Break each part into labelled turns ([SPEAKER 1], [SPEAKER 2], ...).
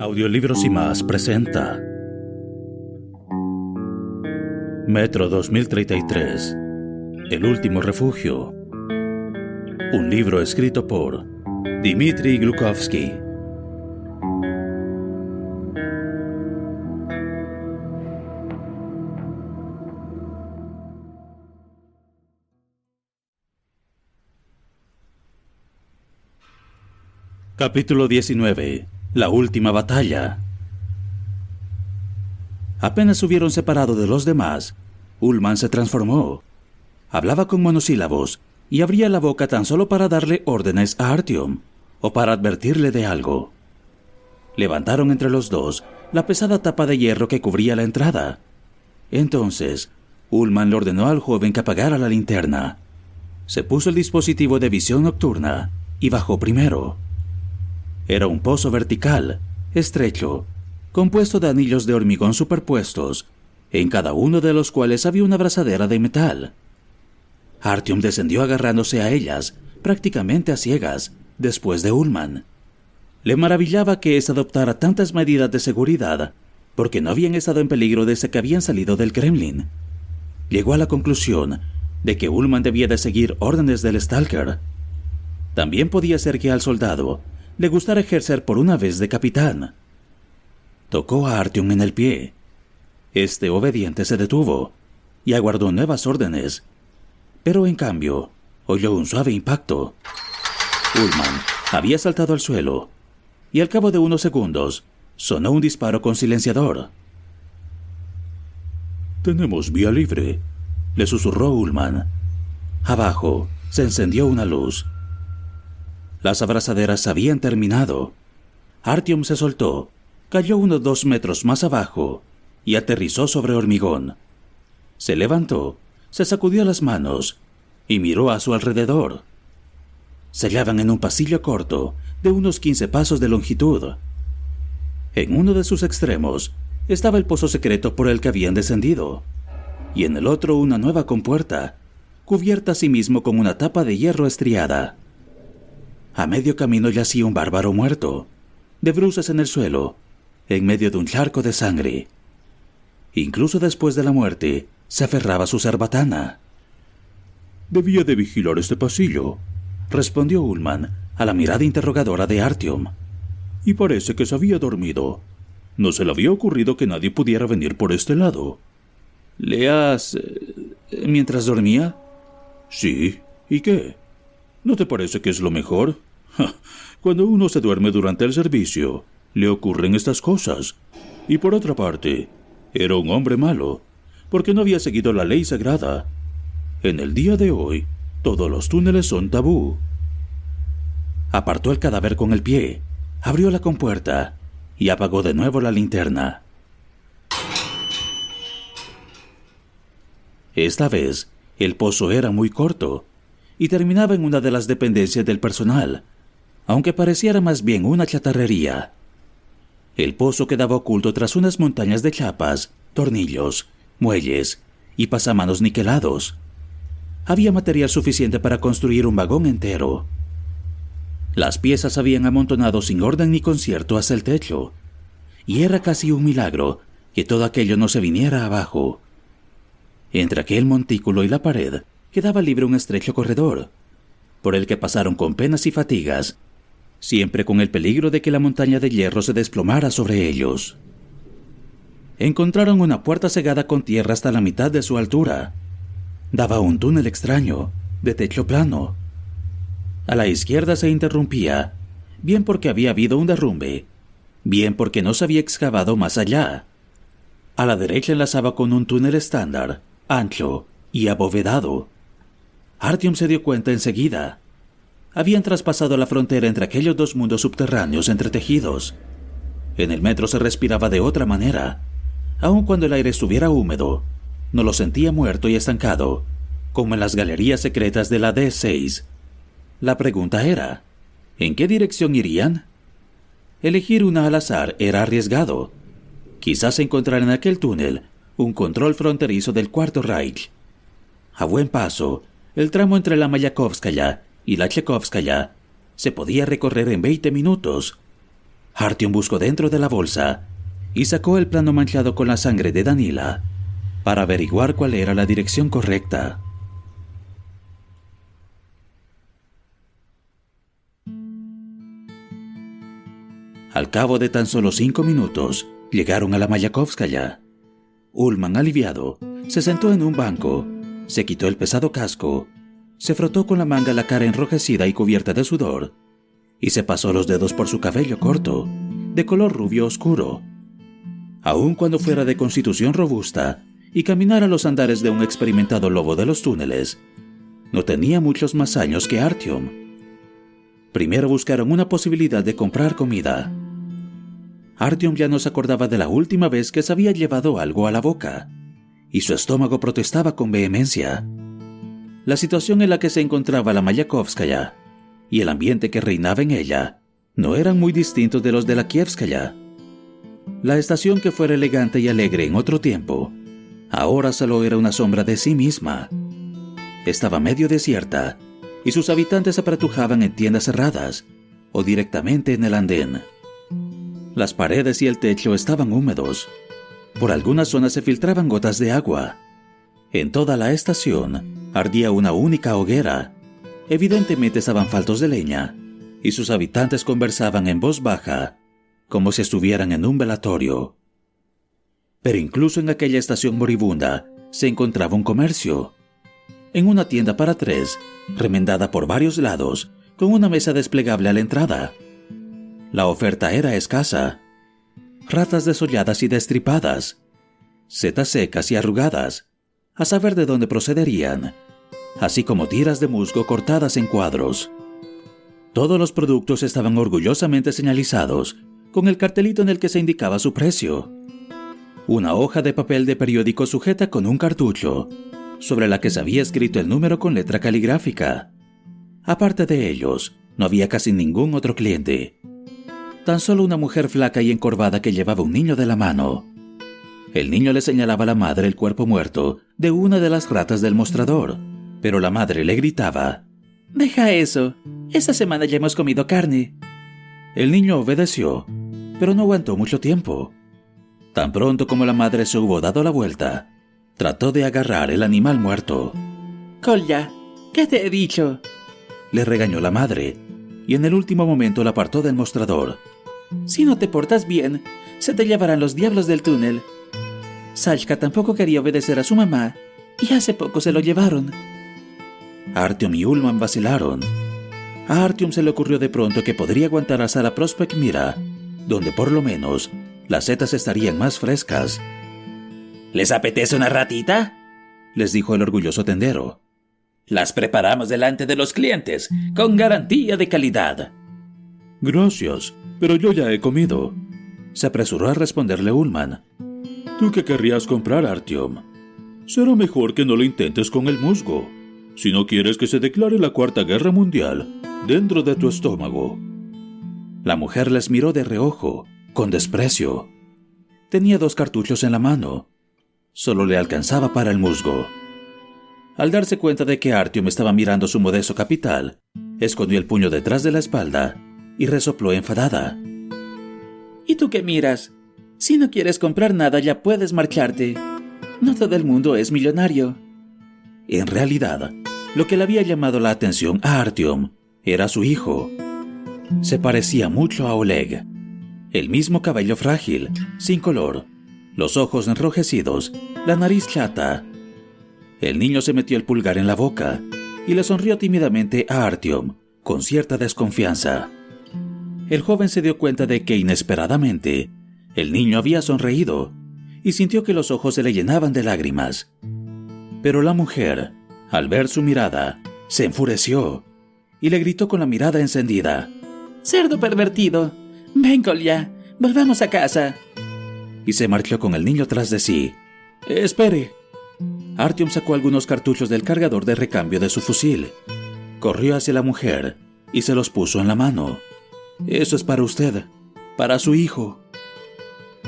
[SPEAKER 1] Audiolibros y más presenta. Metro 2033 El último refugio. Un libro escrito por Dmitry Glukovsky Capítulo 19 la última batalla. Apenas hubieron separado de los demás, Ullman se transformó. Hablaba con monosílabos y abría la boca tan solo para darle órdenes a Artyom o para advertirle de algo. Levantaron entre los dos la pesada tapa de hierro que cubría la entrada. Entonces, Ullman le ordenó al joven que apagara la linterna. Se puso el dispositivo de visión nocturna y bajó primero. Era un pozo vertical, estrecho, compuesto de anillos de hormigón superpuestos, en cada uno de los cuales había una abrazadera de metal. Artyom descendió agarrándose a ellas, prácticamente a ciegas, después de Ullman. Le maravillaba que éste adoptara tantas medidas de seguridad, porque no habían estado en peligro desde que habían salido del Kremlin. Llegó a la conclusión de que Ullman debía de seguir órdenes del Stalker. También podía ser que al soldado le gustara ejercer por una vez de capitán. Tocó a Artyom en el pie. Este obediente se detuvo y aguardó nuevas órdenes, pero en cambio oyó un suave impacto. Ullman había saltado al suelo y al cabo de unos segundos sonó un disparo con silenciador. Tenemos vía libre, le susurró Ullman. Abajo se encendió una luz. Las abrazaderas habían terminado. Artyom se soltó, cayó unos dos metros más abajo y aterrizó sobre hormigón. Se levantó, se sacudió las manos y miró a su alrededor. Se hallaban en un pasillo corto de unos 15 pasos de longitud. En uno de sus extremos estaba el pozo secreto por el que habían descendido, y en el otro una nueva compuerta, cubierta asimismo con una tapa de hierro estriada. A medio camino yacía un bárbaro muerto, de bruces en el suelo, en medio de un charco de sangre. Incluso después de la muerte, se aferraba a su cerbatana. Debía de vigilar este pasillo, respondió Ullman a la mirada interrogadora de Artyom. Y parece que se había dormido. No se le había ocurrido que nadie pudiera venir por este lado. ¿Le has... Eh, mientras dormía? Sí. ¿Y qué? ¿No te parece que es lo mejor? Cuando uno se duerme durante el servicio, le ocurren estas cosas. Y por otra parte, era un hombre malo, porque no había seguido la ley sagrada. En el día de hoy, todos los túneles son tabú. Apartó el cadáver con el pie, abrió la compuerta y apagó de nuevo la linterna. Esta vez, el pozo era muy corto y terminaba en una de las dependencias del personal, aunque pareciera más bien una chatarrería. El pozo quedaba oculto tras unas montañas de chapas, tornillos, muelles y pasamanos niquelados. Había material suficiente para construir un vagón entero. Las piezas habían amontonado sin orden ni concierto hasta el techo, y era casi un milagro que todo aquello no se viniera abajo. Entre aquel montículo y la pared quedaba libre un estrecho corredor, por el que pasaron con penas y fatigas, siempre con el peligro de que la montaña de hierro se desplomara sobre ellos. Encontraron una puerta cegada con tierra hasta la mitad de su altura. Daba un túnel extraño, de techo plano. A la izquierda se interrumpía, bien porque había habido un derrumbe, bien porque no se había excavado más allá. A la derecha enlazaba con un túnel estándar, ancho y abovedado. Artyom se dio cuenta enseguida. Habían traspasado la frontera entre aquellos dos mundos subterráneos entretejidos. En el metro se respiraba de otra manera. Aun cuando el aire estuviera húmedo, no lo sentía muerto y estancado, como en las galerías secretas de la D6. La pregunta era, ¿en qué dirección irían? Elegir una al azar era arriesgado. Quizás encontrar en aquel túnel un control fronterizo del Cuarto Reich. A buen paso, el tramo entre la Mayakovskaya y la Chekovskaya se podía recorrer en 20 minutos. Artyom buscó dentro de la bolsa y sacó el plano manchado con la sangre de Danila para averiguar cuál era la dirección correcta. Al cabo de tan solo cinco minutos, llegaron a la Mayakovskaya. Ullman, aliviado, se sentó en un banco, se quitó el pesado casco, se frotó con la manga la cara enrojecida y cubierta de sudor, y se pasó los dedos por su cabello corto, de color rubio oscuro. Aun cuando fuera de constitución robusta y caminara los andares de un experimentado lobo de los túneles, no tenía muchos más años que Artyom. Primero buscaron una posibilidad de comprar comida. Artyom ya no se acordaba de la última vez que se había llevado algo a la boca, y su estómago protestaba con vehemencia. La situación en la que se encontraba la Mayakovskaya y el ambiente que reinaba en ella no eran muy distintos de los de la Kievskaya. La estación que fuera elegante y alegre en otro tiempo, ahora solo era una sombra de sí misma. Estaba medio desierta y sus habitantes apretujaban en tiendas cerradas o directamente en el andén. Las paredes y el techo estaban húmedos. Por algunas zonas se filtraban gotas de agua. En toda la estación ardía una única hoguera. Evidentemente estaban faltos de leña, y sus habitantes conversaban en voz baja, como si estuvieran en un velatorio. Pero incluso en aquella estación moribunda se encontraba un comercio. En una tienda para tres, remendada por varios lados, con una mesa desplegable a la entrada, la oferta era escasa. Ratas desolladas y destripadas, setas secas y arrugadas, a saber de dónde procederían, así como tiras de musgo cortadas en cuadros. Todos los productos estaban orgullosamente señalizados con el cartelito en el que se indicaba su precio. Una hoja de papel de periódico sujeta con un cartucho, sobre la que se había escrito el número con letra caligráfica. Aparte de ellos, no había casi ningún otro cliente tan solo una mujer flaca y encorvada que llevaba un niño de la mano. El niño le señalaba a la madre el cuerpo muerto de una de las ratas del mostrador, pero la madre le gritaba, Deja eso, esta semana ya hemos comido carne. El niño obedeció, pero no aguantó mucho tiempo. Tan pronto como la madre se hubo dado la vuelta, trató de agarrar el animal muerto.
[SPEAKER 2] Colya, ¿qué te he dicho?
[SPEAKER 1] Le regañó la madre, y en el último momento la apartó del mostrador.
[SPEAKER 2] Si no te portas bien, se te llevarán los diablos del túnel. Sashka tampoco quería obedecer a su mamá, y hace poco se lo llevaron.
[SPEAKER 1] Artyom y Ulman vacilaron. A Artyom se le ocurrió de pronto que podría aguantar hasta la Prospect Mira, donde por lo menos las setas estarían más frescas.
[SPEAKER 3] ¿Les apetece una ratita?
[SPEAKER 1] les dijo el orgulloso tendero.
[SPEAKER 3] Las preparamos delante de los clientes, con garantía de calidad.
[SPEAKER 1] Gracias, pero yo ya he comido. Se apresuró a responderle Ullman. ¿Tú qué querrías comprar, Artyom? Será mejor que no lo intentes con el musgo, si no quieres que se declare la Cuarta Guerra Mundial dentro de tu estómago. La mujer les miró de reojo, con desprecio. Tenía dos cartuchos en la mano. Solo le alcanzaba para el musgo. Al darse cuenta de que Artyom estaba mirando su modesto capital, escondió el puño detrás de la espalda y resopló enfadada.
[SPEAKER 2] ¿Y tú qué miras? Si no quieres comprar nada ya puedes marcharte. No todo el mundo es millonario.
[SPEAKER 1] En realidad, lo que le había llamado la atención a Artyom era su hijo. Se parecía mucho a Oleg. El mismo cabello frágil, sin color, los ojos enrojecidos, la nariz chata. El niño se metió el pulgar en la boca y le sonrió tímidamente a Artyom, con cierta desconfianza. El joven se dio cuenta de que inesperadamente el niño había sonreído y sintió que los ojos se le llenaban de lágrimas. Pero la mujer, al ver su mirada, se enfureció y le gritó con la mirada encendida.
[SPEAKER 2] Cerdo pervertido, vengo ya, volvamos a casa.
[SPEAKER 1] Y se marchó con el niño tras de sí.
[SPEAKER 2] Espere.
[SPEAKER 1] Artyom sacó algunos cartuchos del cargador de recambio de su fusil. Corrió hacia la mujer y se los puso en la mano. Eso es para usted, para su hijo.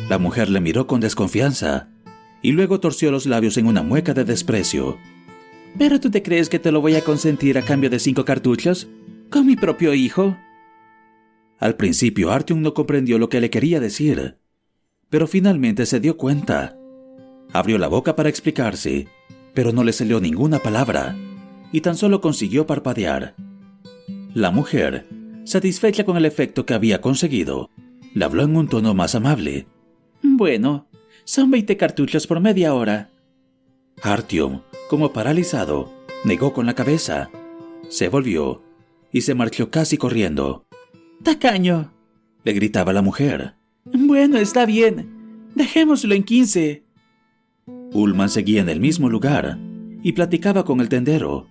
[SPEAKER 1] La mujer le miró con desconfianza y luego torció los labios en una mueca de desprecio.
[SPEAKER 2] ¿Pero tú te crees que te lo voy a consentir a cambio de cinco cartuchos? ¿Con mi propio hijo?
[SPEAKER 1] Al principio Artyom no comprendió lo que le quería decir, pero finalmente se dio cuenta. Abrió la boca para explicarse, pero no le salió ninguna palabra, y tan solo consiguió parpadear. La mujer, satisfecha con el efecto que había conseguido, le habló en un tono más amable.
[SPEAKER 2] Bueno, son 20 cartuchos por media hora.
[SPEAKER 1] Artyom, como paralizado, negó con la cabeza. Se volvió y se marchó casi corriendo.
[SPEAKER 2] ¡Tacaño!
[SPEAKER 1] le gritaba la mujer.
[SPEAKER 2] Bueno, está bien. Dejémoslo en 15.
[SPEAKER 1] Ullman seguía en el mismo lugar y platicaba con el tendero.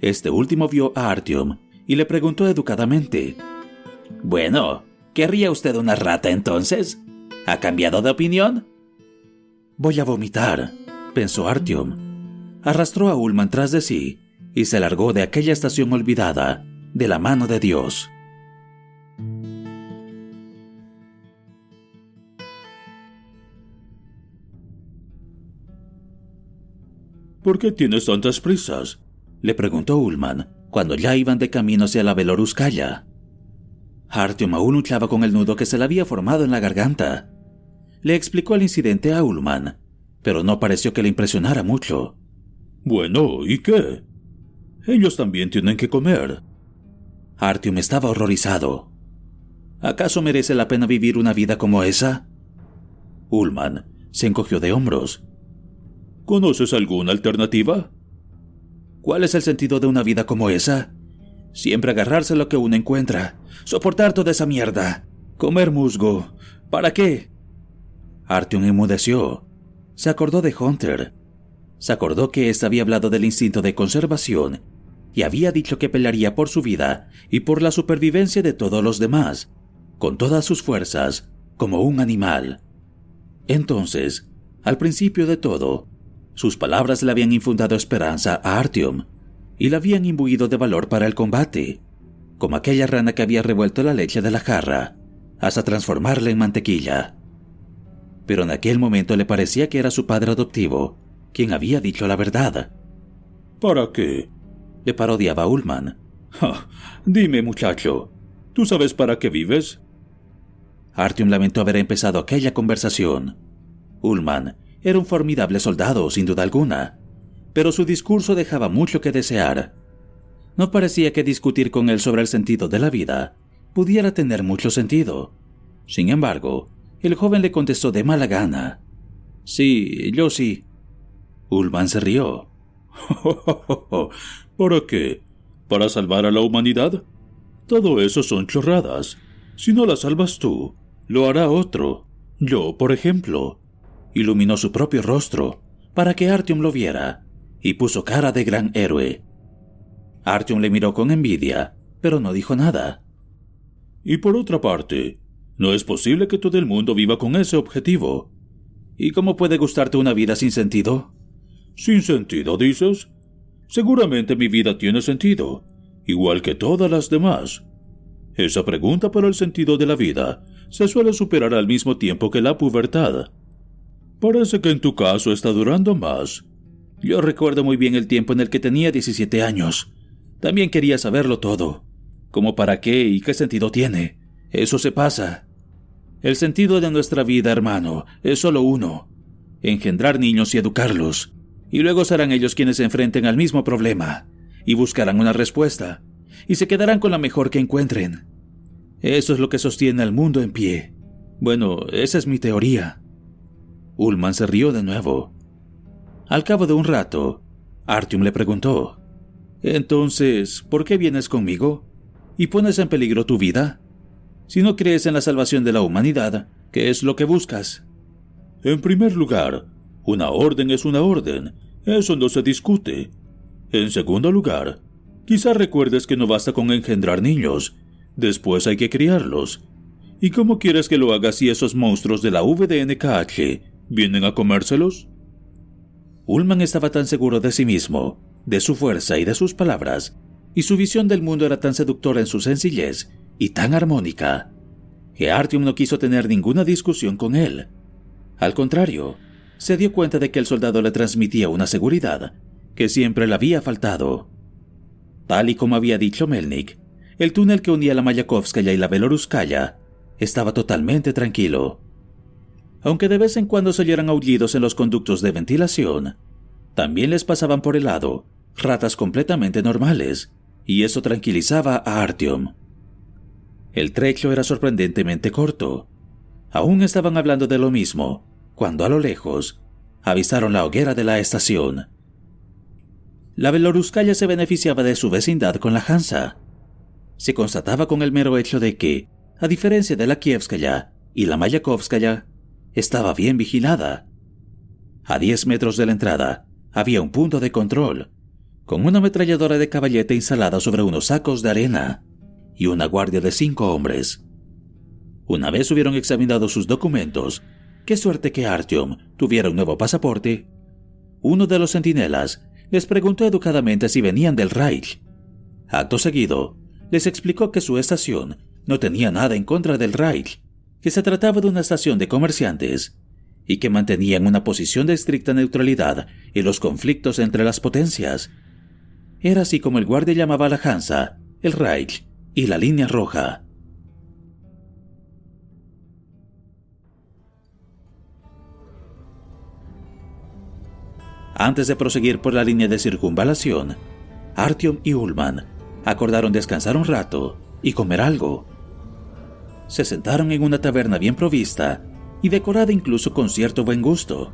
[SPEAKER 1] Este último vio a Artyom y le preguntó educadamente.
[SPEAKER 3] Bueno, ¿querría usted una rata entonces? ¿Ha cambiado de opinión?
[SPEAKER 1] Voy a vomitar, pensó Artyom. Arrastró a Ullman tras de sí y se largó de aquella estación olvidada, de la mano de Dios. ¿Por qué tienes tantas prisas? le preguntó Ullman cuando ya iban de camino hacia la Veloruskaya. Artyom aún luchaba con el nudo que se le había formado en la garganta. Le explicó el incidente a Ullman, pero no pareció que le impresionara mucho. Bueno, ¿y qué? Ellos también tienen que comer. Artyom estaba horrorizado. ¿Acaso merece la pena vivir una vida como esa? Ullman se encogió de hombros. ¿Conoces alguna alternativa? ¿Cuál es el sentido de una vida como esa? Siempre agarrarse a lo que uno encuentra, soportar toda esa mierda, comer musgo. ¿Para qué? Artyom enmudeció. Se acordó de Hunter. Se acordó que éste había hablado del instinto de conservación y había dicho que pelearía por su vida y por la supervivencia de todos los demás, con todas sus fuerzas, como un animal. Entonces, al principio de todo, sus palabras le habían infundado esperanza a Artyom y le habían imbuido de valor para el combate, como aquella rana que había revuelto la leche de la jarra hasta transformarla en mantequilla. Pero en aquel momento le parecía que era su padre adoptivo quien había dicho la verdad. ¿Para qué? le parodiaba Ullman. dime, muchacho, ¿tú sabes para qué vives? Artyom lamentó haber empezado aquella conversación. Ullman era un formidable soldado, sin duda alguna, pero su discurso dejaba mucho que desear. No parecía que discutir con él sobre el sentido de la vida pudiera tener mucho sentido. Sin embargo, el joven le contestó de mala gana. Sí, yo sí. Ullman se rió. ¿Para qué? ¿Para salvar a la humanidad? Todo eso son chorradas. Si no la salvas tú, lo hará otro. Yo, por ejemplo iluminó su propio rostro para que Artyom lo viera y puso cara de gran héroe. Artyom le miró con envidia, pero no dijo nada. Y por otra parte, no es posible que todo el mundo viva con ese objetivo. ¿Y cómo puede gustarte una vida sin sentido? ¿Sin sentido, dices? Seguramente mi vida tiene sentido, igual que todas las demás. Esa pregunta para el sentido de la vida se suele superar al mismo tiempo que la pubertad. Parece que en tu caso está durando más. Yo recuerdo muy bien el tiempo en el que tenía 17 años. También quería saberlo todo. ¿Cómo para qué y qué sentido tiene? Eso se pasa. El sentido de nuestra vida, hermano, es solo uno. engendrar niños y educarlos, y luego serán ellos quienes se enfrenten al mismo problema, y buscarán una respuesta, y se quedarán con la mejor que encuentren. Eso es lo que sostiene al mundo en pie. Bueno, esa es mi teoría. Ullman se rió de nuevo. Al cabo de un rato, Artyom le preguntó, Entonces, ¿por qué vienes conmigo? ¿Y pones en peligro tu vida? Si no crees en la salvación de la humanidad, ¿qué es lo que buscas? En primer lugar, una orden es una orden, eso no se discute. En segundo lugar, quizá recuerdes que no basta con engendrar niños, después hay que criarlos. ¿Y cómo quieres que lo haga si esos monstruos de la VDNKH vienen a comérselos? Ullman estaba tan seguro de sí mismo, de su fuerza y de sus palabras, y su visión del mundo era tan seductora en su sencillez y tan armónica, que Artyom no quiso tener ninguna discusión con él. Al contrario, se dio cuenta de que el soldado le transmitía una seguridad que siempre le había faltado. Tal y como había dicho Melnik, el túnel que unía la Mayakovskaya y la Beloruskaya estaba totalmente tranquilo. Aunque de vez en cuando se oyeran aullidos en los conductos de ventilación, también les pasaban por el lado ratas completamente normales, y eso tranquilizaba a Artyom. El trecho era sorprendentemente corto. Aún estaban hablando de lo mismo, cuando a lo lejos avisaron la hoguera de la estación. La Beloruskaya se beneficiaba de su vecindad con la Hansa. Se constataba con el mero hecho de que, a diferencia de la Kievskaya y la Mayakovskaya, estaba bien vigilada. A 10 metros de la entrada había un punto de control, con una ametralladora de caballete instalada sobre unos sacos de arena y una guardia de cinco hombres. Una vez hubieron examinado sus documentos Qué suerte que Artyom tuviera un nuevo pasaporte. Uno de los centinelas les preguntó educadamente si venían del Reich. Acto seguido, les explicó que su estación no tenía nada en contra del Reich, que se trataba de una estación de comerciantes y que mantenían una posición de estricta neutralidad en los conflictos entre las potencias. Era así como el guardia llamaba a la Hansa, el Reich y la línea roja. Antes de proseguir por la línea de circunvalación, Artyom y Ullman acordaron descansar un rato y comer algo. Se sentaron en una taberna bien provista y decorada incluso con cierto buen gusto,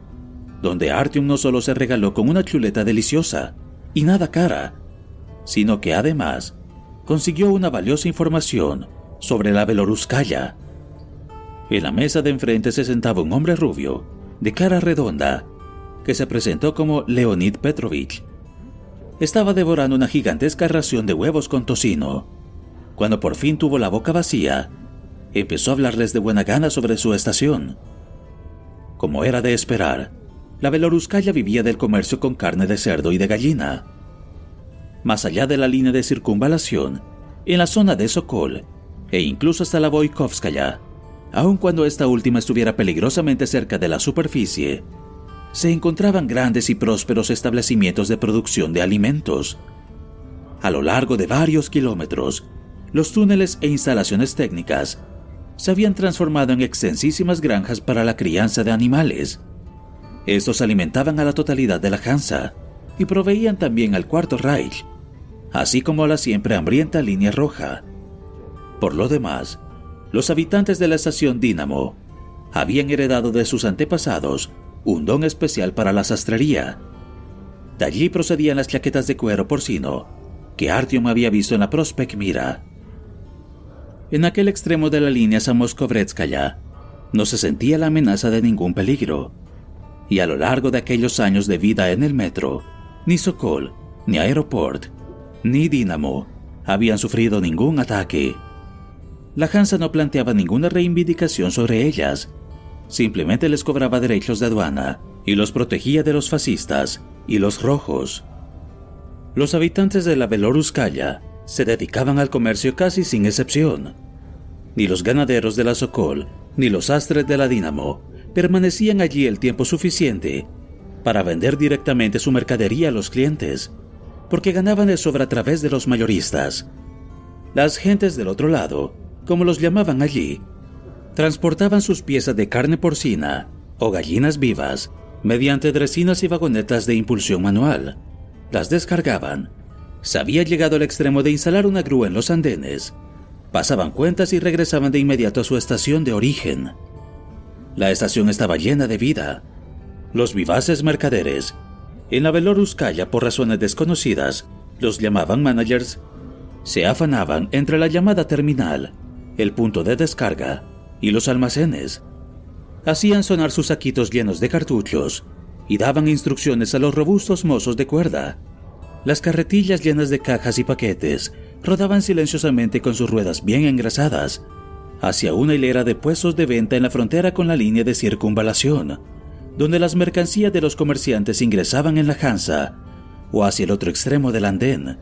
[SPEAKER 1] donde Artyom no solo se regaló con una chuleta deliciosa y nada cara, sino que además consiguió una valiosa información sobre la Beloruskaya. En la mesa de enfrente se sentaba un hombre rubio, de cara redonda que se presentó como Leonid Petrovich. Estaba devorando una gigantesca ración de huevos con tocino. Cuando por fin tuvo la boca vacía, empezó a hablarles de buena gana sobre su estación. Como era de esperar, la Beloruskaya vivía del comercio con carne de cerdo y de gallina. Más allá de la línea de circunvalación, en la zona de Sokol, e incluso hasta la Voikovskaya, aun cuando esta última estuviera peligrosamente cerca de la superficie, se encontraban grandes y prósperos establecimientos de producción de alimentos. A lo largo de varios kilómetros, los túneles e instalaciones técnicas se habían transformado en extensísimas granjas para la crianza de animales. Estos alimentaban a la totalidad de la Hansa y proveían también al Cuarto Reich, así como a la siempre hambrienta línea roja. Por lo demás, los habitantes de la estación Dínamo habían heredado de sus antepasados un don especial para la sastrería. De allí procedían las chaquetas de cuero porcino que Artyom había visto en la Prospect Mira. En aquel extremo de la línea Samoskovretskaya no se sentía la amenaza de ningún peligro, y a lo largo de aquellos años de vida en el metro, ni Sokol, ni Aeroport, ni Dinamo habían sufrido ningún ataque. La Hansa no planteaba ninguna reivindicación sobre ellas, simplemente les cobraba derechos de aduana y los protegía de los fascistas y los rojos. Los habitantes de la Beloruskaya se dedicaban al comercio casi sin excepción. Ni los ganaderos de la Sokol ni los astres de la Dinamo permanecían allí el tiempo suficiente para vender directamente su mercadería a los clientes, porque ganaban de sobra a través de los mayoristas. Las gentes del otro lado, como los llamaban allí, transportaban sus piezas de carne porcina o gallinas vivas mediante dresinas y vagonetas de impulsión manual. Las descargaban. Se había llegado al extremo de instalar una grúa en los andenes. Pasaban cuentas y regresaban de inmediato a su estación de origen. La estación estaba llena de vida. Los vivaces mercaderes, en la Veloruskaya por razones desconocidas, los llamaban managers, se afanaban entre la llamada terminal, el punto de descarga y los almacenes. Hacían sonar sus saquitos llenos de cartuchos y daban instrucciones a los robustos mozos de cuerda. Las carretillas llenas de cajas y paquetes rodaban silenciosamente con sus ruedas bien engrasadas hacia una hilera de puestos de venta en la frontera con la línea de circunvalación, donde las mercancías de los comerciantes ingresaban en la Hansa, o hacia el otro extremo del andén,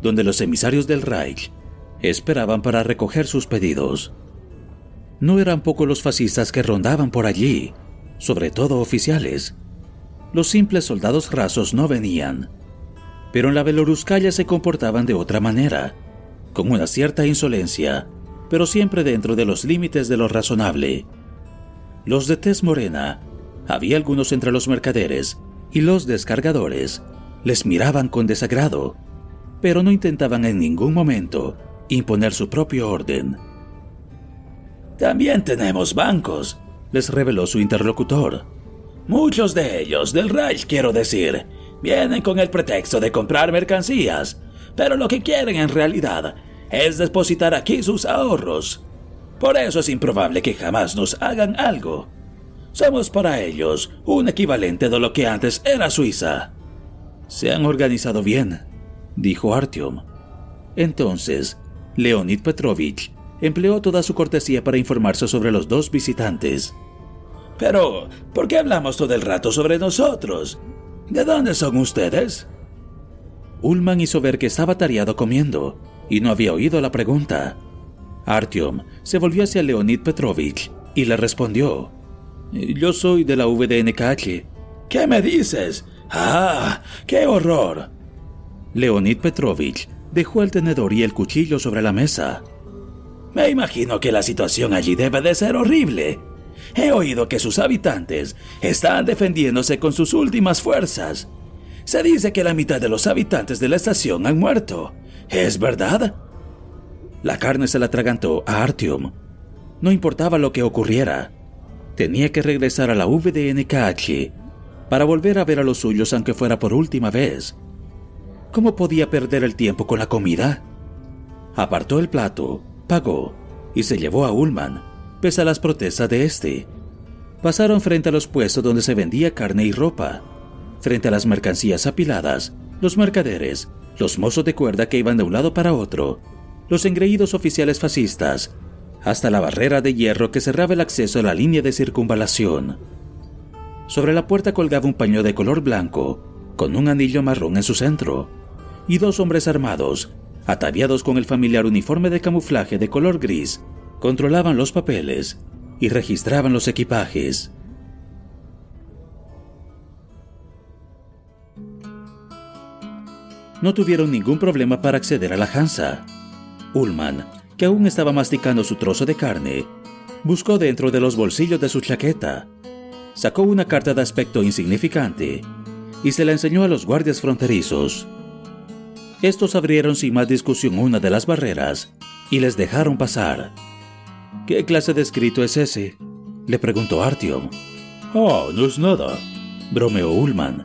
[SPEAKER 1] donde los emisarios del Reich esperaban para recoger sus pedidos. No eran pocos los fascistas que rondaban por allí, sobre todo oficiales. Los simples soldados rasos no venían, pero en la Beloruskaya se comportaban de otra manera, con una cierta insolencia, pero siempre dentro de los límites de lo razonable. Los de tez morena, había algunos entre los mercaderes y los descargadores, les miraban con desagrado, pero no intentaban en ningún momento imponer su propio orden.
[SPEAKER 3] También tenemos bancos, les reveló su interlocutor. Muchos de ellos, del Reich quiero decir, vienen con el pretexto de comprar mercancías, pero lo que quieren en realidad es depositar aquí sus ahorros. Por eso es improbable que jamás nos hagan algo. Somos para ellos un equivalente de lo que antes era Suiza.
[SPEAKER 1] Se han organizado bien, dijo Artyom. Entonces, Leonid Petrovich empleó toda su cortesía para informarse sobre los dos visitantes.
[SPEAKER 3] Pero, ¿por qué hablamos todo el rato sobre nosotros? ¿De dónde son ustedes?
[SPEAKER 1] Ullman hizo ver que estaba tareado comiendo y no había oído la pregunta. Artyom se volvió hacia Leonid Petrovich y le respondió: Yo soy de la VDNKH.
[SPEAKER 3] ¿Qué me dices? ¡Ah! ¡Qué horror!
[SPEAKER 1] Leonid Petrovich dejó el tenedor y el cuchillo sobre la mesa.
[SPEAKER 3] Me imagino que la situación allí debe de ser horrible. He oído que sus habitantes están defendiéndose con sus últimas fuerzas. Se dice que la mitad de los habitantes de la estación han muerto. ¿Es verdad?
[SPEAKER 1] La carne se la atragantó a Artyom. No importaba lo que ocurriera. Tenía que regresar a la VDNKH para volver a ver a los suyos aunque fuera por última vez. ¿Cómo podía perder el tiempo con la comida? Apartó el plato pagó y se llevó a Ullman, pese a las protestas de este. Pasaron frente a los puestos donde se vendía carne y ropa, frente a las mercancías apiladas, los mercaderes, los mozos de cuerda que iban de un lado para otro, los engreídos oficiales fascistas, hasta la barrera de hierro que cerraba el acceso a la línea de circunvalación. Sobre la puerta colgaba un paño de color blanco, con un anillo marrón en su centro, y dos hombres armados ataviados con el familiar uniforme de camuflaje de color gris, controlaban los papeles y registraban los equipajes. No tuvieron ningún problema para acceder a la Hansa. Ullman, que aún estaba masticando su trozo de carne, buscó dentro de los bolsillos de su chaqueta, sacó una carta de aspecto insignificante y se la enseñó a los guardias fronterizos. Estos abrieron sin más discusión una de las barreras y les dejaron pasar. ¿Qué clase de escrito es ese? le preguntó Artyom.
[SPEAKER 4] Ah, no es nada, bromeó Ullman.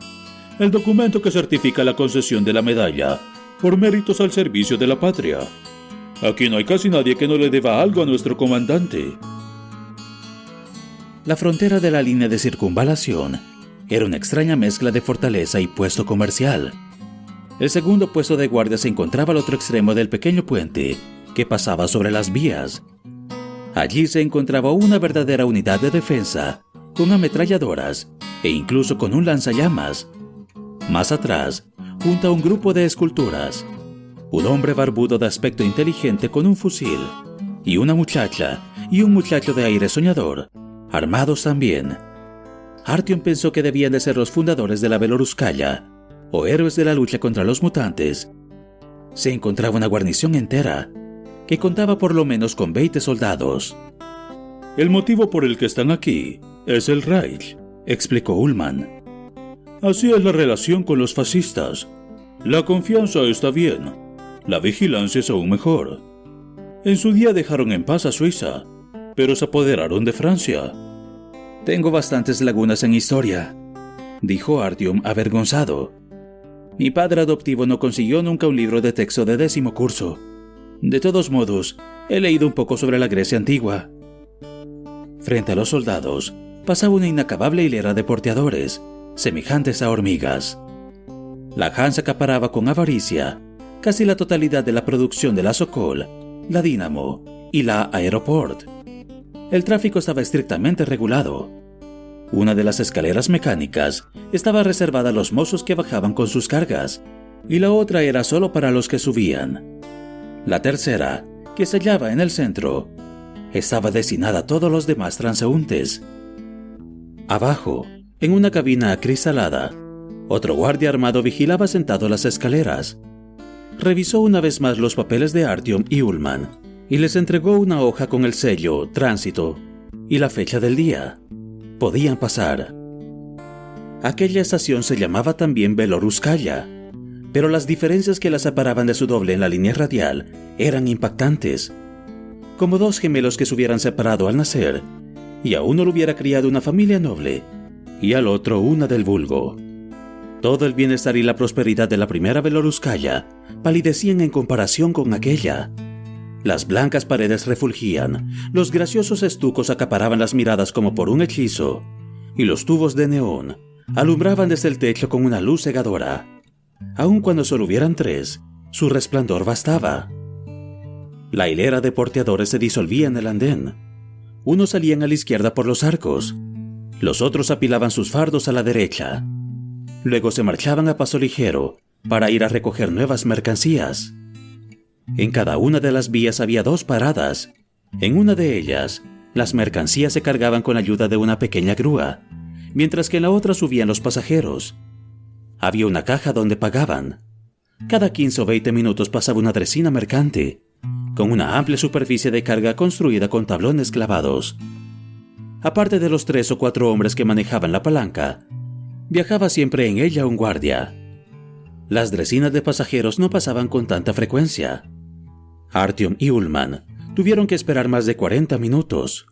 [SPEAKER 4] El documento que certifica la concesión de la medalla por méritos al servicio de la patria. Aquí no hay casi nadie que no le deba algo a nuestro comandante.
[SPEAKER 1] La frontera de la línea de circunvalación era una extraña mezcla de fortaleza y puesto comercial. El segundo puesto de guardia se encontraba al otro extremo del pequeño puente que pasaba sobre las vías. Allí se encontraba una verdadera unidad de defensa, con ametralladoras e incluso con un lanzallamas. Más atrás, junto a un grupo de esculturas, un hombre barbudo de aspecto inteligente con un fusil, y una muchacha y un muchacho de aire soñador, armados también. Artyom pensó que debían de ser los fundadores de la Beloruskaya, o héroes de la lucha contra los mutantes, se encontraba una guarnición entera, que contaba por lo menos con 20 soldados.
[SPEAKER 4] El motivo por el que están aquí es el Reich,
[SPEAKER 1] explicó Ullman.
[SPEAKER 4] Así es la relación con los fascistas. La confianza está bien, la vigilancia es aún mejor. En su día dejaron en paz a Suiza, pero se apoderaron de Francia.
[SPEAKER 1] Tengo bastantes lagunas en historia, dijo Artyom avergonzado. Mi padre adoptivo no consiguió nunca un libro de texto de décimo curso. De todos modos, he leído un poco sobre la Grecia antigua. Frente a los soldados, pasaba una inacabable hilera de porteadores, semejantes a hormigas. La Hansa acaparaba con avaricia casi la totalidad de la producción de la Sokol, la Dynamo y la Aeroport. El tráfico estaba estrictamente regulado. Una de las escaleras mecánicas estaba reservada a los mozos que bajaban con sus cargas, y la otra era solo para los que subían. La tercera, que se hallaba en el centro, estaba destinada a todos los demás transeúntes. Abajo, en una cabina acristalada, otro guardia armado vigilaba sentado las escaleras. Revisó una vez más los papeles de Artyom y Ullman y les entregó una hoja con el sello Tránsito y la fecha del día. Podían pasar. Aquella estación se llamaba también Beloruskaya, pero las diferencias que la separaban de su doble en la línea radial eran impactantes. Como dos gemelos que se hubieran separado al nacer, y a uno lo hubiera criado una familia noble, y al otro una del vulgo. Todo el bienestar y la prosperidad de la primera Beloruskaya palidecían en comparación con aquella. Las blancas paredes refulgían, los graciosos estucos acaparaban las miradas como por un hechizo, y los tubos de neón alumbraban desde el techo con una luz cegadora. Aun cuando solo hubieran tres, su resplandor bastaba. La hilera de porteadores se disolvía en el andén. Unos salían a la izquierda por los arcos, los otros apilaban sus fardos a la derecha. Luego se marchaban a paso ligero para ir a recoger nuevas mercancías. En cada una de las vías había dos paradas. En una de ellas, las mercancías se cargaban con ayuda de una pequeña grúa, mientras que en la otra subían los pasajeros. Había una caja donde pagaban. Cada 15 o 20 minutos pasaba una dresina mercante, con una amplia superficie de carga construida con tablones clavados. Aparte de los tres o cuatro hombres que manejaban la palanca, viajaba siempre en ella un guardia. Las dresinas de pasajeros no pasaban con tanta frecuencia. Artyom y Ullman tuvieron que esperar más de 40 minutos.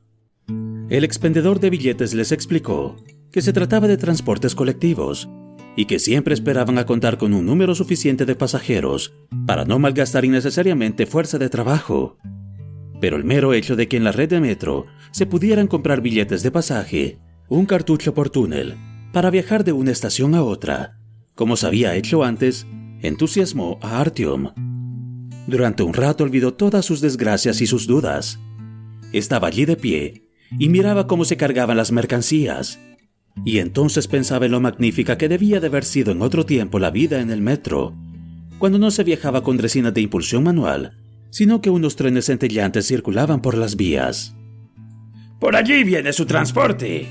[SPEAKER 1] El expendedor de billetes les explicó que se trataba de transportes colectivos y que siempre esperaban a contar con un número suficiente de pasajeros para no malgastar innecesariamente fuerza de trabajo pero el mero hecho de que en la red de metro se pudieran comprar billetes de pasaje, un cartucho por túnel, para viajar de una estación a otra, como se había hecho antes, entusiasmó a Artyom. Durante un rato olvidó todas sus desgracias y sus dudas. Estaba allí de pie y miraba cómo se cargaban las mercancías. Y entonces pensaba en lo magnífica que debía de haber sido en otro tiempo la vida en el metro, cuando no se viajaba con dresinas de impulsión manual, sino que unos trenes centellantes circulaban por las vías.
[SPEAKER 3] Por allí viene su transporte,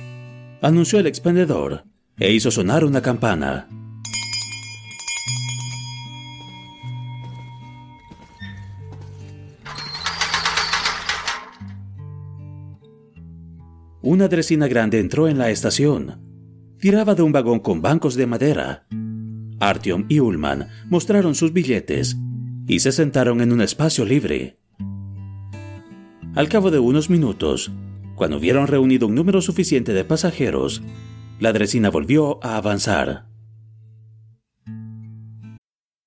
[SPEAKER 1] anunció el expendedor, e hizo sonar una campana. Una dresina grande entró en la estación. Tiraba de un vagón con bancos de madera. Artyom y Ullman mostraron sus billetes y se sentaron en un espacio libre. Al cabo de unos minutos, cuando hubieron reunido un número suficiente de pasajeros, la dresina volvió a avanzar.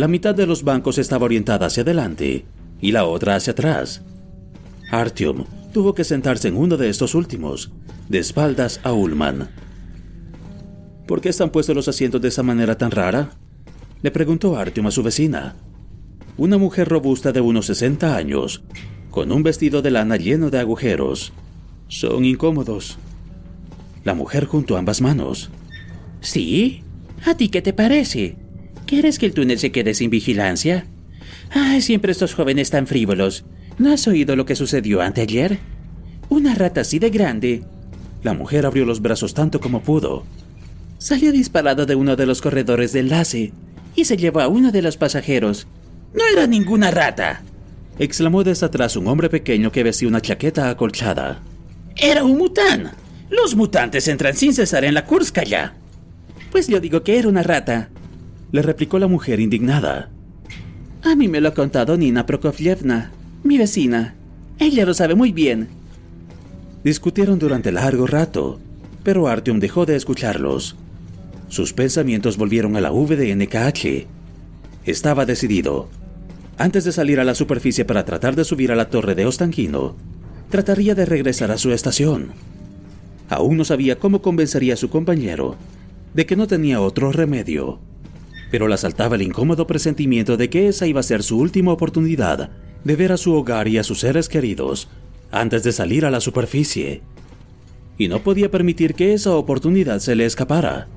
[SPEAKER 1] La mitad de los bancos estaba orientada hacia adelante y la otra hacia atrás. Artyom tuvo que sentarse en uno de estos últimos, de espaldas a Ullman. ¿Por qué están puestos los asientos de esa manera tan rara? Le preguntó Artyom a su vecina. Una mujer robusta de unos 60 años, con un vestido de lana lleno de agujeros. Son incómodos. La mujer juntó ambas manos.
[SPEAKER 2] ¿Sí? ¿A ti qué te parece? ¿Quieres que el túnel se quede sin vigilancia? Ay, siempre estos jóvenes tan frívolos. ¿No has oído lo que sucedió anteayer? Una rata así de grande.
[SPEAKER 1] La mujer abrió los brazos tanto como pudo.
[SPEAKER 2] Salió disparado de uno de los corredores de enlace y se llevó a uno de los pasajeros. No era ninguna rata,
[SPEAKER 1] exclamó desde atrás un hombre pequeño que vestía una chaqueta acolchada.
[SPEAKER 2] Era un mután. Los mutantes entran sin cesar en la ya. Pues yo digo que era una rata,
[SPEAKER 1] le replicó la mujer indignada.
[SPEAKER 2] A mí me lo ha contado Nina Prokofyevna, mi vecina. Ella lo sabe muy bien.
[SPEAKER 1] Discutieron durante largo rato, pero Artyom dejó de escucharlos. Sus pensamientos volvieron a la V de NKH. Estaba decidido. Antes de salir a la superficie para tratar de subir a la torre de Ostankino, trataría de regresar a su estación. Aún no sabía cómo convencería a su compañero de que no tenía otro remedio, pero le asaltaba el incómodo presentimiento de que esa iba a ser su última oportunidad de ver a su hogar y a sus seres queridos antes de salir a la superficie. Y no podía permitir que esa oportunidad se le escapara.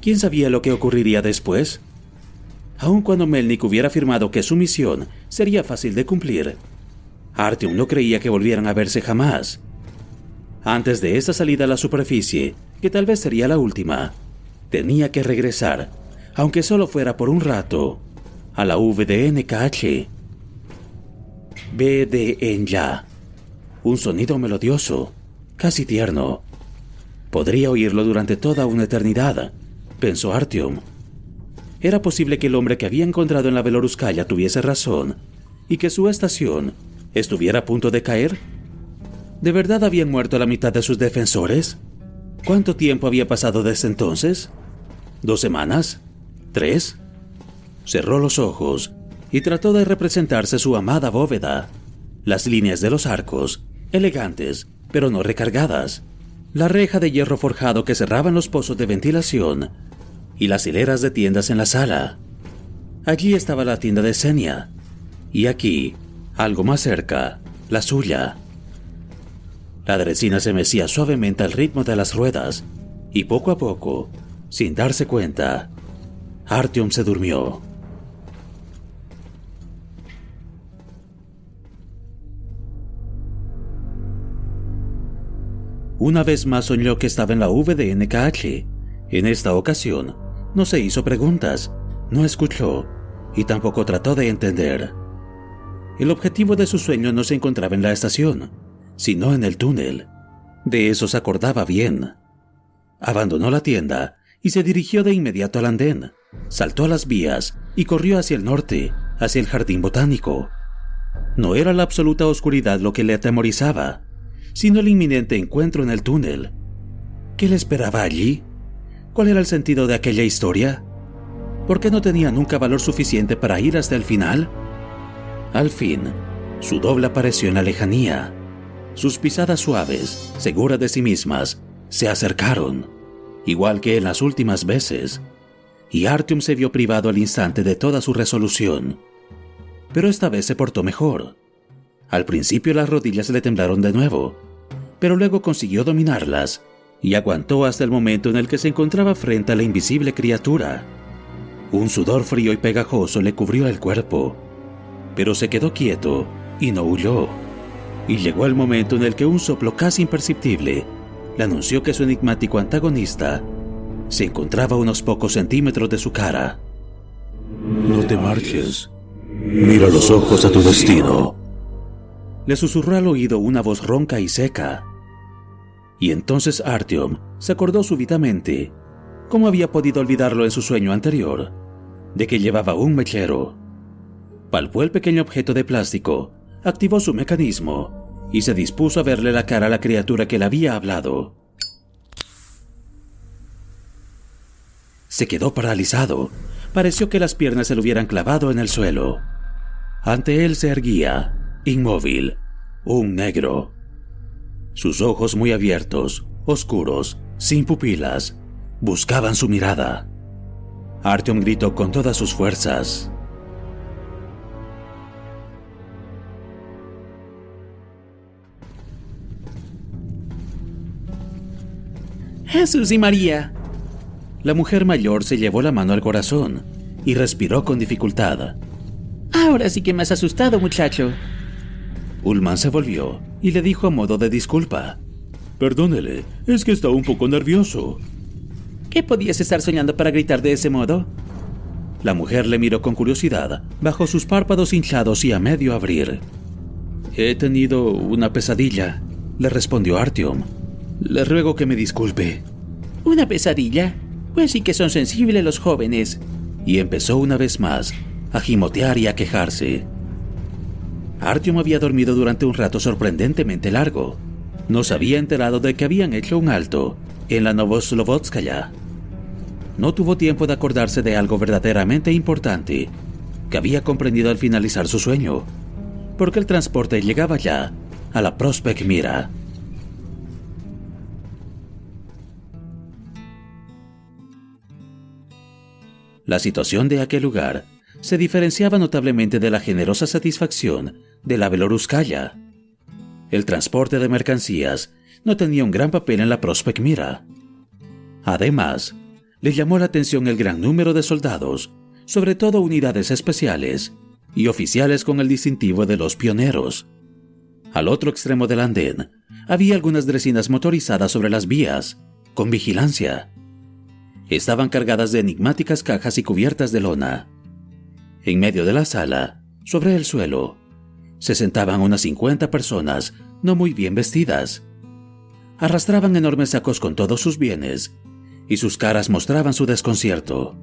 [SPEAKER 1] ¿Quién sabía lo que ocurriría después? Aun cuando Melnik hubiera afirmado que su misión sería fácil de cumplir, Artyom no creía que volvieran a verse jamás. Antes de esa salida a la superficie, que tal vez sería la última, tenía que regresar, aunque solo fuera por un rato, a la VDNKH. BDN ya. Un sonido melodioso, casi tierno. Podría oírlo durante toda una eternidad, pensó Artyom. Era posible que el hombre que había encontrado en la Beloruskaya tuviese razón y que su estación estuviera a punto de caer. ¿De verdad habían muerto la mitad de sus defensores? ¿Cuánto tiempo había pasado desde entonces? ¿Dos semanas? ¿Tres? Cerró los ojos y trató de representarse su amada bóveda. Las líneas de los arcos, elegantes, pero no recargadas. La reja de hierro forjado que cerraban los pozos de ventilación y las hileras de tiendas en la sala. Allí estaba la tienda de Senia. Y aquí, algo más cerca, la suya. La dresina se mecía suavemente al ritmo de las ruedas, y poco a poco, sin darse cuenta, Artyom se durmió. Una vez más soñó que estaba en la V de NKH. En esta ocasión, no se hizo preguntas, no escuchó y tampoco trató de entender. El objetivo de su sueño no se encontraba en la estación, sino en el túnel. De eso se acordaba bien. Abandonó la tienda y se dirigió de inmediato al andén. Saltó a las vías y corrió hacia el norte, hacia el jardín botánico. No era la absoluta oscuridad lo que le atemorizaba, sino el inminente encuentro en el túnel. ¿Qué le esperaba allí? ¿Cuál era el sentido de aquella historia? ¿Por qué no tenía nunca valor suficiente para ir hasta el final? Al fin, su doble apareció en la lejanía. Sus pisadas suaves, seguras de sí mismas, se acercaron, igual que en las últimas veces, y Artyom se vio privado al instante de toda su resolución. Pero esta vez se portó mejor. Al principio las rodillas le temblaron de nuevo, pero luego consiguió dominarlas y aguantó hasta el momento en el que se encontraba frente a la invisible criatura. Un sudor frío y pegajoso le cubrió el cuerpo, pero se quedó quieto y no huyó. Y llegó el momento en el que un soplo casi imperceptible le anunció que su enigmático antagonista se encontraba a unos pocos centímetros de su cara.
[SPEAKER 4] No te marches. Mira los ojos a tu destino.
[SPEAKER 1] Le susurró al oído una voz ronca y seca. Y entonces Artyom se acordó súbitamente, cómo había podido olvidarlo en su sueño anterior, de que llevaba un mechero. Palpó el pequeño objeto de plástico, activó su mecanismo y se dispuso a verle la cara a la criatura que le había hablado. Se quedó paralizado. Pareció que las piernas se le hubieran clavado en el suelo. Ante él se erguía, inmóvil, un negro, sus ojos muy abiertos, oscuros, sin pupilas, buscaban su mirada. Artyom gritó con todas sus fuerzas.
[SPEAKER 2] Jesús y María. La mujer mayor se llevó la mano al corazón y respiró con dificultad. Ahora sí que me has asustado, muchacho.
[SPEAKER 1] Ullman se volvió y le dijo a modo de disculpa.
[SPEAKER 4] Perdónele, es que está un poco nervioso.
[SPEAKER 2] ¿Qué podías estar soñando para gritar de ese modo?
[SPEAKER 1] La mujer le miró con curiosidad, bajo sus párpados hinchados y a medio abrir. He tenido una pesadilla, le respondió Artyom. Le ruego que me disculpe.
[SPEAKER 2] ¿Una pesadilla? Pues sí que son sensibles los jóvenes.
[SPEAKER 1] Y empezó una vez más a gimotear y a quejarse. Artyom había dormido durante un rato sorprendentemente largo. No se había enterado de que habían hecho un alto en la Novoslovodskaya. No tuvo tiempo de acordarse de algo verdaderamente importante que había comprendido al finalizar su sueño porque el transporte llegaba ya a la Prospect Mira. La situación de aquel lugar se diferenciaba notablemente de la generosa satisfacción de la Veloruskaya. El transporte de mercancías no tenía un gran papel en la Prospect Mira. Además, le llamó la atención el gran número de soldados, sobre todo unidades especiales, y oficiales con el distintivo de los pioneros. Al otro extremo del andén había algunas dresinas motorizadas sobre las vías, con vigilancia. Estaban cargadas de enigmáticas cajas y cubiertas de lona. En medio de la sala, sobre el suelo, se sentaban unas 50 personas no muy bien vestidas. Arrastraban enormes sacos con todos sus bienes y sus caras mostraban su desconcierto.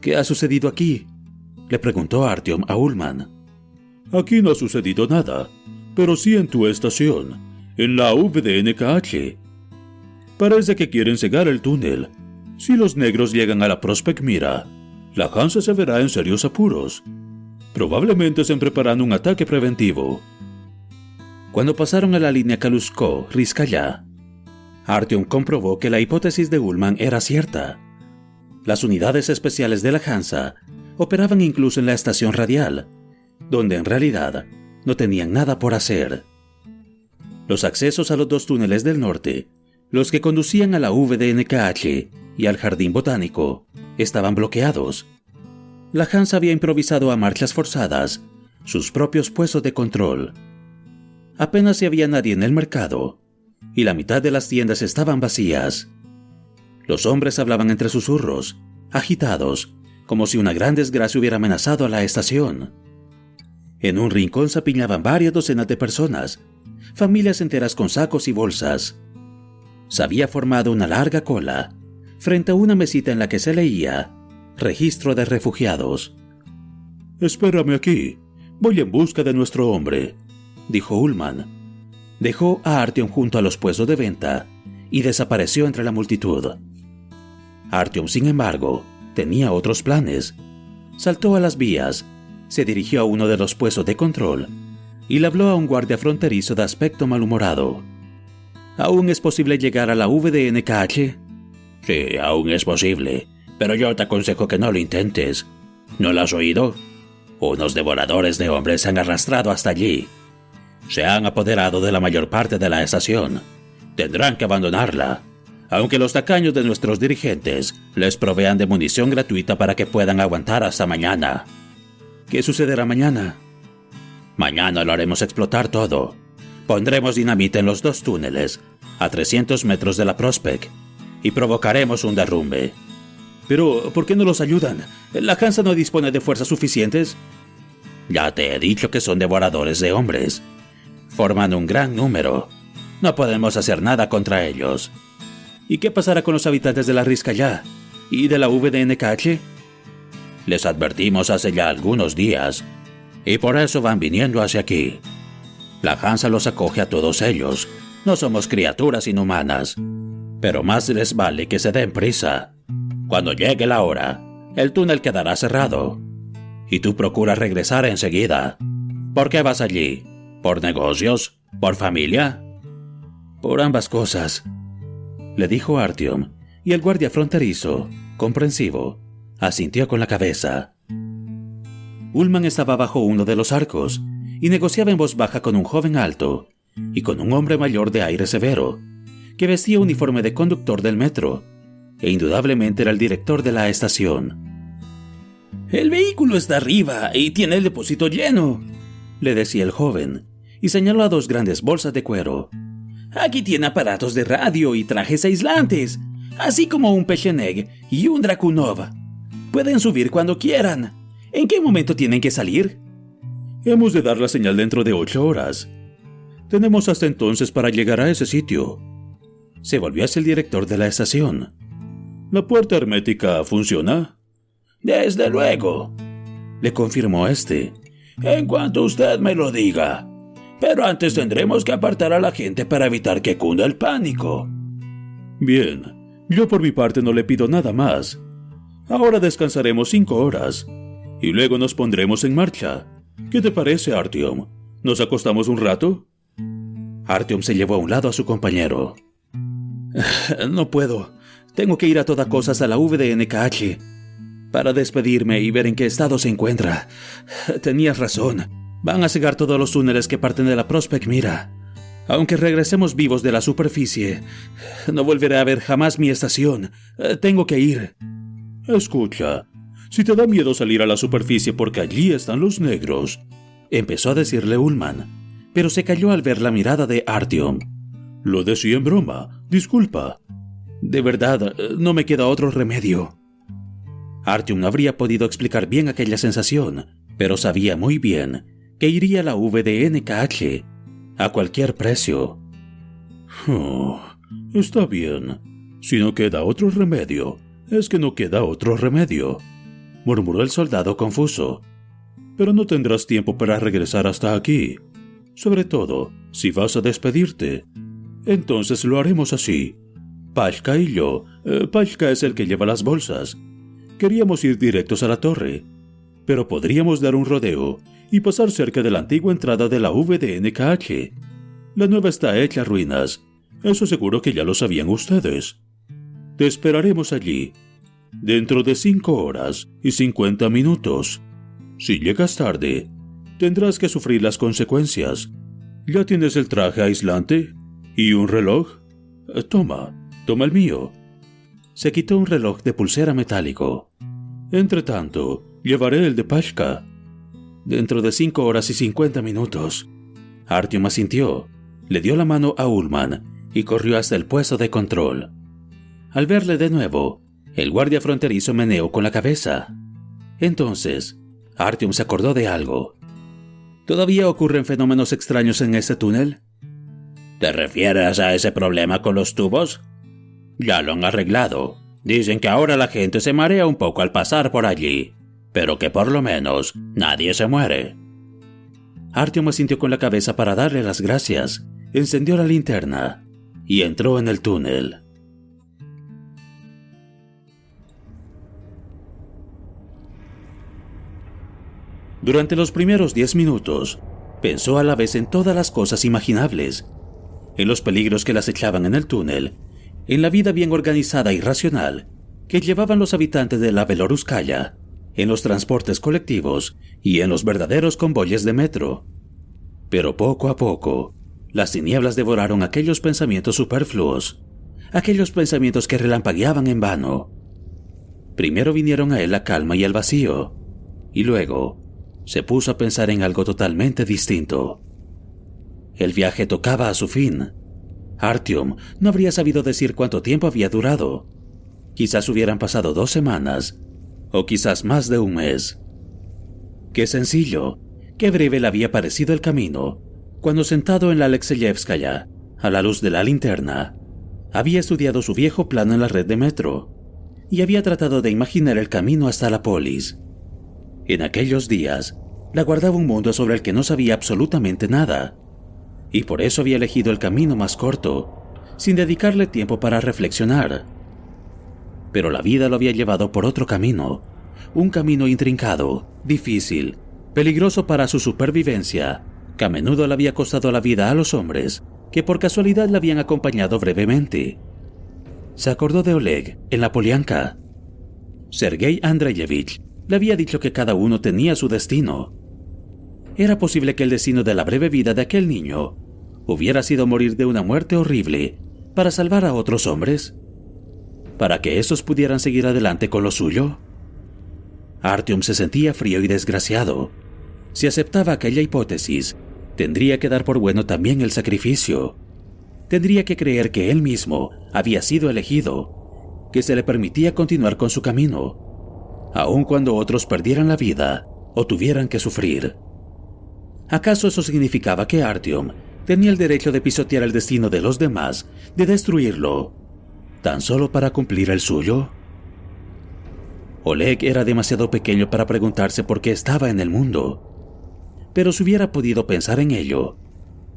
[SPEAKER 1] ¿Qué ha sucedido aquí? Le preguntó Artyom a Ullman.
[SPEAKER 4] Aquí no ha sucedido nada, pero sí en tu estación, en la VDNKH. Parece que quieren cegar el túnel. Si los negros llegan a la Prospect Mira, la Hansa se verá en serios apuros. Probablemente estén preparando un ataque preventivo.
[SPEAKER 1] Cuando pasaron a la línea Kalusko-Rizkaya, Artyom comprobó que la hipótesis de Ullman era cierta. Las unidades especiales de la Hansa operaban incluso en la estación radial, donde en realidad no tenían nada por hacer. Los accesos a los dos túneles del norte, los que conducían a la VDNKH y al Jardín Botánico, estaban bloqueados. La Hansa había improvisado a marchas forzadas sus propios puestos de control. Apenas si había nadie en el mercado, y la mitad de las tiendas estaban vacías. Los hombres hablaban entre susurros, agitados, como si una gran desgracia hubiera amenazado a la estación. En un rincón se apiñaban varias docenas de personas, familias enteras con sacos y bolsas. Se había formado una larga cola frente a una mesita en la que se leía Registro de refugiados.
[SPEAKER 4] Espérame aquí. Voy en busca de nuestro hombre, dijo Ullman.
[SPEAKER 1] Dejó a Artyom junto a los puestos de venta y desapareció entre la multitud. Artyom, sin embargo, tenía otros planes. Saltó a las vías, se dirigió a uno de los puestos de control y le habló a un guardia fronterizo de aspecto malhumorado. ¿Aún es posible llegar a la VDNKH?
[SPEAKER 3] Sí, aún es posible, pero yo te aconsejo que no lo intentes. ¿No lo has oído? Unos devoradores de hombres se han arrastrado hasta allí. Se han apoderado de la mayor parte de la estación. Tendrán que abandonarla aunque los tacaños de nuestros dirigentes les provean de munición gratuita para que puedan aguantar hasta mañana.
[SPEAKER 1] ¿Qué sucederá mañana?
[SPEAKER 3] Mañana lo haremos explotar todo. Pondremos dinamita en los dos túneles, a 300 metros de la Prospect, y provocaremos un derrumbe.
[SPEAKER 1] Pero, ¿por qué no los ayudan? ¿La Hansa no dispone de fuerzas suficientes?
[SPEAKER 3] Ya te he dicho que son devoradores de hombres. Forman un gran número. No podemos hacer nada contra ellos.
[SPEAKER 1] ¿Y qué pasará con los habitantes de la Rizcaya y de la VDNKH?
[SPEAKER 3] Les advertimos hace ya algunos días, y por eso van viniendo hacia aquí. La Hansa los acoge a todos ellos. No somos criaturas inhumanas, pero más les vale que se den prisa. Cuando llegue la hora, el túnel quedará cerrado. Y tú procuras regresar enseguida. ¿Por qué vas allí? ¿Por negocios? ¿Por familia?
[SPEAKER 1] Por ambas cosas le dijo Artyom, y el guardia fronterizo, comprensivo, asintió con la cabeza. Ullman estaba bajo uno de los arcos y negociaba en voz baja con un joven alto y con un hombre mayor de aire severo, que vestía uniforme de conductor del metro, e indudablemente era el director de la estación.
[SPEAKER 3] El vehículo está arriba y tiene el depósito lleno, le decía el joven, y señaló a dos grandes bolsas de cuero. Aquí tiene aparatos de radio y trajes aislantes, así como un Pecheneg y un Drakunov. Pueden subir cuando quieran. ¿En qué momento tienen que salir?
[SPEAKER 4] Hemos de dar la señal dentro de ocho horas. Tenemos hasta entonces para llegar a ese sitio.
[SPEAKER 1] Se volvió hacia el director de la estación.
[SPEAKER 4] ¿La puerta hermética funciona?
[SPEAKER 3] Desde luego, le confirmó este. En cuanto usted me lo diga. Pero antes tendremos que apartar a la gente para evitar que cunda el pánico.
[SPEAKER 4] Bien, yo por mi parte no le pido nada más. Ahora descansaremos cinco horas y luego nos pondremos en marcha. ¿Qué te parece, Artyom? ¿Nos acostamos un rato?
[SPEAKER 1] Artyom se llevó a un lado a su compañero. No puedo. Tengo que ir a toda cosas a la VDNKH para despedirme y ver en qué estado se encuentra. Tenías razón. Van a cegar todos los túneles que parten de la Prospect Mira. Aunque regresemos vivos de la superficie, no volveré a ver jamás mi estación. Tengo que ir.
[SPEAKER 4] Escucha, si te da miedo salir a la superficie porque allí están los negros,
[SPEAKER 1] empezó a decirle Ullman, pero se calló al ver la mirada de Artyom.
[SPEAKER 4] Lo decía en broma, disculpa.
[SPEAKER 1] De verdad, no me queda otro remedio. Artyom habría podido explicar bien aquella sensación, pero sabía muy bien que iría a la VDNKH a cualquier precio.
[SPEAKER 4] Oh, está bien. Si no queda otro remedio, es que no queda otro remedio murmuró el soldado confuso. Pero no tendrás tiempo para regresar hasta aquí. Sobre todo, si vas a despedirte. Entonces lo haremos así. Pashka y yo, eh, es el que lleva las bolsas. Queríamos ir directos a la torre, pero podríamos dar un rodeo y pasar cerca de la antigua entrada de la VDNKH. La nueva está hecha ruinas. Eso seguro que ya lo sabían ustedes. Te esperaremos allí dentro de cinco horas y cincuenta minutos. Si llegas tarde, tendrás que sufrir las consecuencias. ¿Ya tienes el traje aislante? ¿Y un reloj? Toma, toma el mío.
[SPEAKER 1] Se quitó un reloj de pulsera metálico.
[SPEAKER 4] Entre tanto, llevaré el de Pashka.
[SPEAKER 1] Dentro de cinco horas y cincuenta minutos. Artyom asintió, le dio la mano a Ullman y corrió hasta el puesto de control. Al verle de nuevo, el guardia fronterizo meneó con la cabeza. Entonces, Artyom se acordó de algo. ¿Todavía ocurren fenómenos extraños en este túnel?
[SPEAKER 3] ¿Te refieres a ese problema con los tubos? Ya lo han arreglado. Dicen que ahora la gente se marea un poco al pasar por allí, pero que por lo menos nadie se muere.
[SPEAKER 1] Artyom asintió con la cabeza para darle las gracias, encendió la linterna y entró en el túnel. Durante los primeros diez minutos, pensó a la vez en todas las cosas imaginables, en los peligros que las echaban en el túnel, en la vida bien organizada y racional que llevaban los habitantes de la Beloruskaya, en los transportes colectivos y en los verdaderos convoyes de metro. Pero poco a poco, las tinieblas devoraron aquellos pensamientos superfluos, aquellos pensamientos que relampagueaban en vano. Primero vinieron a él la calma y el vacío, y luego se puso a pensar en algo totalmente distinto. El viaje tocaba a su fin. Artyom no habría sabido decir cuánto tiempo había durado. Quizás hubieran pasado dos semanas, o quizás más de un mes. Qué sencillo, qué breve le había parecido el camino, cuando sentado en la Alexeyevskaya, a la luz de la linterna, había estudiado su viejo plano en la red de metro, y había tratado de imaginar el camino hasta la polis. En aquellos días, la guardaba un mundo sobre el que no sabía absolutamente nada, y por eso había elegido el camino más corto, sin dedicarle tiempo para reflexionar. Pero la vida lo había llevado por otro camino, un camino intrincado, difícil, peligroso para su supervivencia, que a menudo le había costado la vida a los hombres que por casualidad le habían acompañado brevemente. Se acordó de Oleg en la Polianka. Sergei Andreyevich le había dicho que cada uno tenía su destino. Era posible que el destino de la breve vida de aquel niño hubiera sido morir de una muerte horrible para salvar a otros hombres, para que esos pudieran seguir adelante con lo suyo. Artyom se sentía frío y desgraciado. Si aceptaba aquella hipótesis, tendría que dar por bueno también el sacrificio. Tendría que creer que él mismo había sido elegido, que se le permitía continuar con su camino, aun cuando otros perdieran la vida o tuvieran que sufrir. ¿Acaso eso significaba que Artyom tenía el derecho de pisotear el destino de los demás, de destruirlo, tan solo para cumplir el suyo? Oleg era demasiado pequeño para preguntarse por qué estaba en el mundo. Pero si hubiera podido pensar en ello,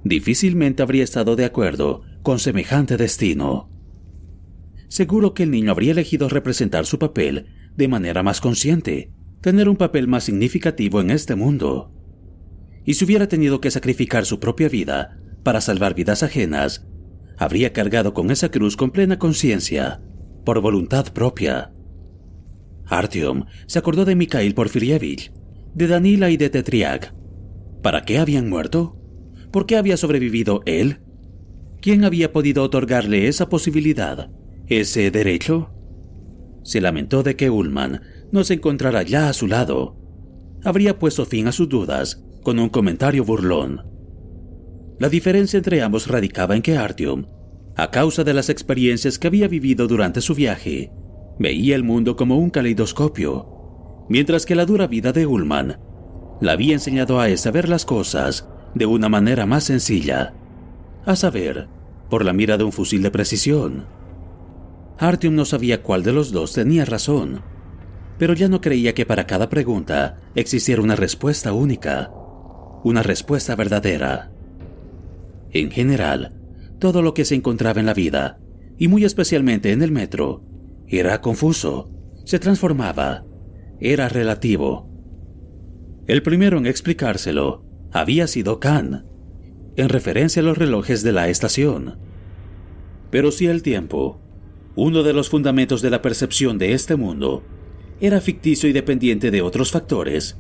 [SPEAKER 1] difícilmente habría estado de acuerdo con semejante destino. Seguro que el niño habría elegido representar su papel de manera más consciente, tener un papel más significativo en este mundo. Y si hubiera tenido que sacrificar su propia vida para salvar vidas ajenas, habría cargado con esa cruz con plena conciencia, por voluntad propia. Artyom se acordó de Mikhail Porfirievich, de Danila y de Tetriak. ¿Para qué habían muerto? ¿Por qué había sobrevivido él? ¿Quién había podido otorgarle esa posibilidad, ese derecho? Se lamentó de que Ullman no se encontrara ya a su lado. Habría puesto fin a sus dudas con un comentario burlón. La diferencia entre ambos radicaba en que Artyom, a causa de las experiencias que había vivido durante su viaje, Veía el mundo como un caleidoscopio, mientras que la dura vida de Ullman la había enseñado a esa ver las cosas de una manera más sencilla, a saber, por la mira de un fusil de precisión. Artyom no sabía cuál de los dos tenía razón, pero ya no creía que para cada pregunta existiera una respuesta única, una respuesta verdadera. En general, todo lo que se encontraba en la vida, y muy especialmente en el metro, era confuso, se transformaba, era relativo. El primero en explicárselo había sido Khan, en referencia a los relojes de la estación. Pero si el tiempo, uno de los fundamentos de la percepción de este mundo, era ficticio y dependiente de otros factores,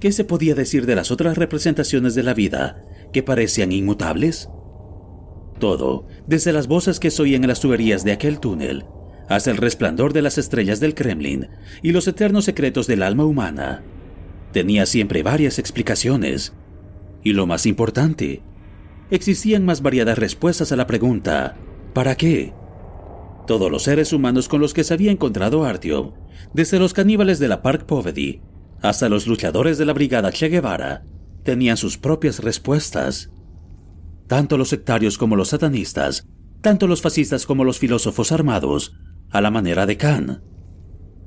[SPEAKER 1] ¿qué se podía decir de las otras representaciones de la vida que parecían inmutables? Todo, desde las voces que se oían en las tuberías de aquel túnel, hasta el resplandor de las estrellas del Kremlin y los eternos secretos del alma humana. Tenía siempre varias explicaciones. Y lo más importante, existían más variadas respuestas a la pregunta ¿para qué? Todos los seres humanos con los que se había encontrado Artyom, desde los caníbales de la Park Povedy hasta los luchadores de la Brigada Che Guevara, tenían sus propias respuestas. Tanto los sectarios como los satanistas, tanto los fascistas como los filósofos armados, a la manera de Khan.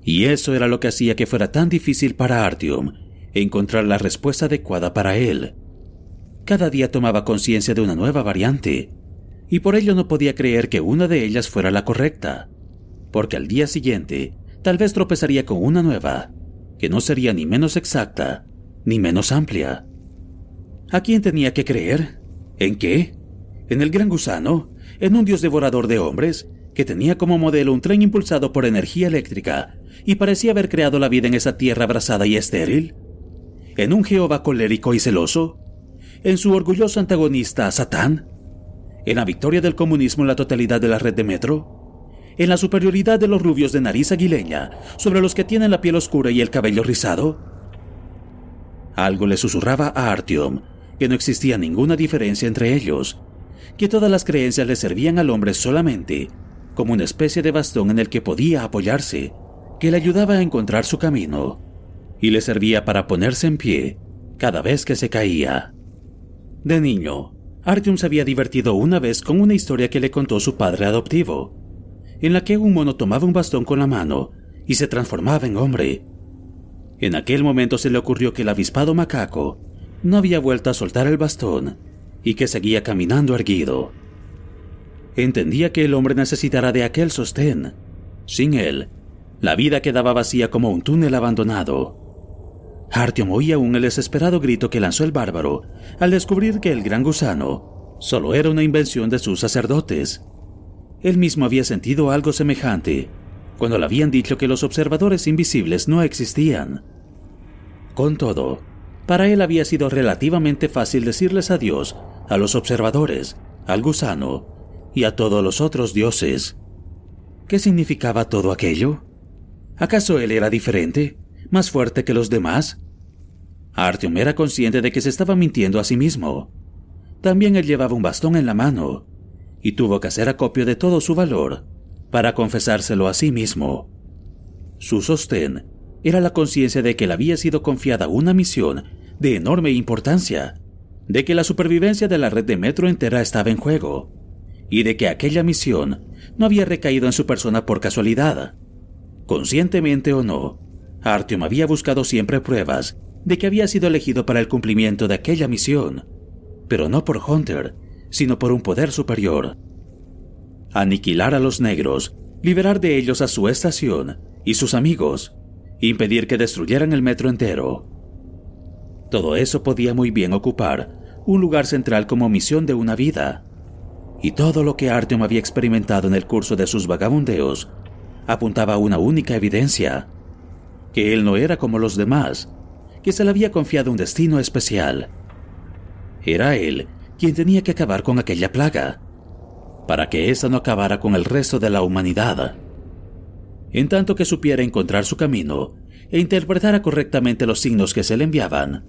[SPEAKER 1] Y eso era lo que hacía que fuera tan difícil para Artyom encontrar la respuesta adecuada para él. Cada día tomaba conciencia de una nueva variante, y por ello no podía creer que una de ellas fuera la correcta, porque al día siguiente tal vez tropezaría con una nueva, que no sería ni menos exacta, ni menos amplia. ¿A quién tenía que creer? ¿En qué? ¿En el gran gusano? ¿En un dios devorador de hombres? que tenía como modelo un tren impulsado por energía eléctrica y parecía haber creado la vida en esa tierra abrasada y estéril? ¿En un Jehová colérico y celoso? ¿En su orgulloso antagonista Satán? ¿En la victoria del comunismo en la totalidad de la red de metro? ¿En la superioridad de los rubios de nariz aguileña sobre los que tienen la piel oscura y el cabello rizado? Algo le susurraba a Artyom que no existía ninguna diferencia entre ellos, que todas las creencias le servían al hombre solamente como una especie de bastón en el que podía apoyarse, que le ayudaba a encontrar su camino y le servía para ponerse en pie cada vez que se caía. De niño, Artyom se había divertido una vez con una historia que le contó su padre adoptivo, en la que un mono tomaba un bastón con la mano y se transformaba en hombre. En aquel momento se le ocurrió que el avispado macaco no había vuelto a soltar el bastón y que seguía caminando erguido. Entendía que el hombre necesitará de aquel sostén. Sin él, la vida quedaba vacía como un túnel abandonado. Artyom oía aún el desesperado grito que lanzó el bárbaro al descubrir que el gran gusano solo era una invención de sus sacerdotes. Él mismo había sentido algo semejante cuando le habían dicho que los observadores invisibles no existían. Con todo, para él había sido relativamente fácil decirles adiós a los observadores, al gusano y a todos los otros dioses. ¿Qué significaba todo aquello? ¿Acaso él era diferente, más fuerte que los demás? Artyom era consciente de que se estaba mintiendo a sí mismo. También él llevaba un bastón en la mano y tuvo que hacer acopio de todo su valor para confesárselo a sí mismo. Su sostén era la conciencia de que le había sido confiada una misión de enorme importancia, de que la supervivencia de la red de metro entera estaba en juego, y de que aquella misión no había recaído en su persona por casualidad. Conscientemente o no, Artyom había buscado siempre pruebas de que había sido elegido para el cumplimiento de aquella misión, pero no por Hunter, sino por un poder superior. Aniquilar a los negros, liberar de ellos a su estación y sus amigos, impedir que destruyeran el metro entero. Todo eso podía muy bien ocupar un lugar central como misión de una vida. Y todo lo que Artyom había experimentado en el curso de sus vagabundeos apuntaba a una única evidencia, que él no era como los demás, que se le había confiado un destino especial. Era él quien tenía que acabar con aquella plaga, para que ésta no acabara con el resto de la humanidad. En tanto que supiera encontrar su camino e interpretara correctamente los signos que se le enviaban,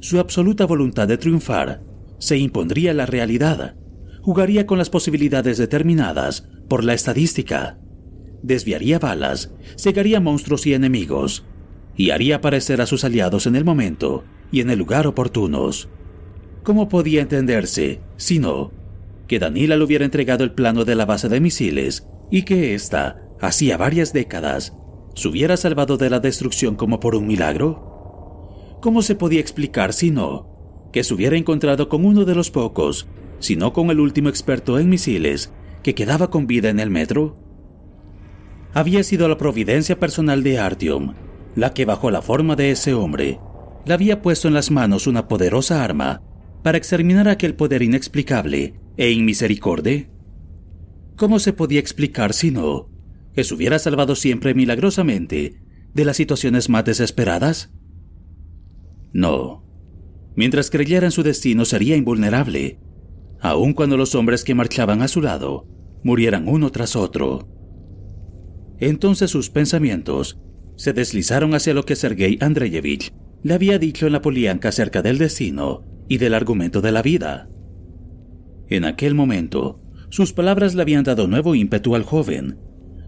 [SPEAKER 1] su absoluta voluntad de triunfar se impondría la realidad, jugaría con las posibilidades determinadas por la estadística, desviaría balas, cegaría monstruos y enemigos, y haría aparecer a sus aliados en el momento y en el lugar oportunos. ¿Cómo podía entenderse, si no, que Danila le hubiera entregado el plano de la base de misiles y que ésta, hacía varias décadas, se hubiera salvado de la destrucción como por un milagro? ¿Cómo se podía explicar, si no, que se hubiera encontrado con uno de los pocos, si no con el último experto en misiles, que quedaba con vida en el metro? Había sido la providencia personal de Artyom la que bajo la forma de ese hombre le había puesto en las manos una poderosa arma para exterminar aquel poder inexplicable e inmisericorde? ¿Cómo se podía explicar si no que se hubiera salvado siempre milagrosamente de las situaciones más desesperadas? No. Mientras creyera en su destino sería invulnerable, aun cuando los hombres que marchaban a su lado murieran uno tras otro. Entonces sus pensamientos se deslizaron hacia lo que Sergei Andreyevich le había dicho en la polianca acerca del destino y del argumento de la vida. En aquel momento, sus palabras le habían dado nuevo ímpetu al joven,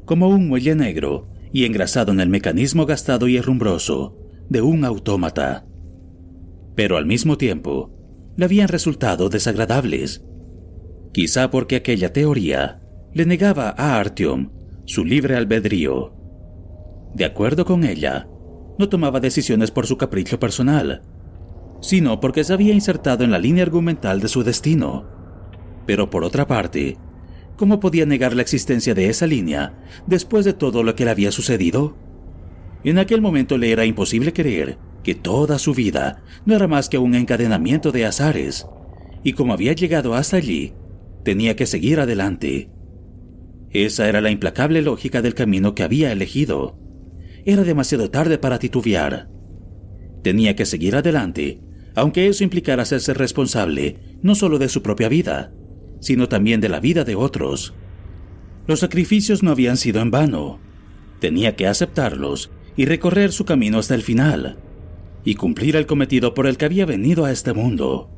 [SPEAKER 1] como un muelle negro y engrasado en el mecanismo gastado y herrumbroso de un autómata. Pero al mismo tiempo, le habían resultado desagradables, quizá porque aquella teoría le negaba a Artyom su libre albedrío. De acuerdo con ella, no tomaba decisiones por su capricho personal, sino porque se había insertado en la línea argumental de su destino. Pero por otra parte, ¿cómo podía negar la existencia de esa línea después de todo lo que le había sucedido? En aquel momento le era imposible creer que toda su vida no era más que un encadenamiento de azares, y como había llegado hasta allí, tenía que seguir adelante. Esa era la implacable lógica del camino que había elegido. Era demasiado tarde para titubear. Tenía que seguir adelante, aunque eso implicara hacerse responsable no solo de su propia vida, sino también de la vida de otros. Los sacrificios no habían sido en vano. Tenía que aceptarlos y recorrer su camino hasta el final, y cumplir el cometido por el que había venido a este mundo.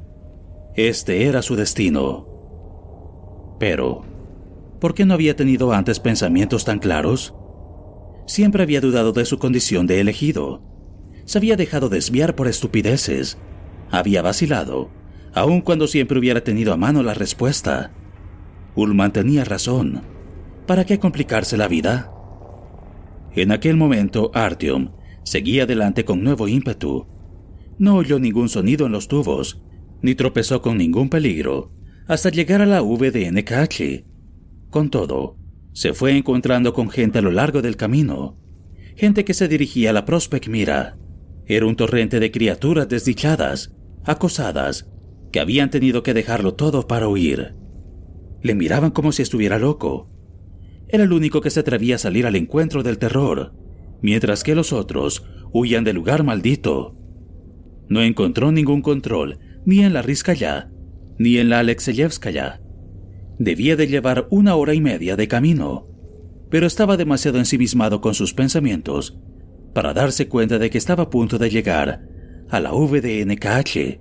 [SPEAKER 1] Este era su destino. Pero, ¿por qué no había tenido antes pensamientos tan claros? Siempre había dudado de su condición de elegido. Se había dejado desviar por estupideces. Había vacilado, aun cuando siempre hubiera tenido a mano la respuesta. Ullman tenía razón. ¿Para qué complicarse la vida? En aquel momento, Artyom seguía adelante con nuevo ímpetu. No oyó ningún sonido en los tubos, ni tropezó con ningún peligro, hasta llegar a la V. Con todo, se fue encontrando con gente a lo largo del camino, gente que se dirigía a la Prospect Mira. Era un torrente de criaturas desdichadas, acosadas, que habían tenido que dejarlo todo para huir. Le miraban como si estuviera loco. Era el único que se atrevía a salir al encuentro del terror, mientras que los otros huían del lugar maldito. No encontró ningún control ni en la Rizkaya, ni en la Alexeyevskaya, Debía de llevar una hora y media de camino, pero estaba demasiado ensimismado con sus pensamientos para darse cuenta de que estaba a punto de llegar a la VDNKH.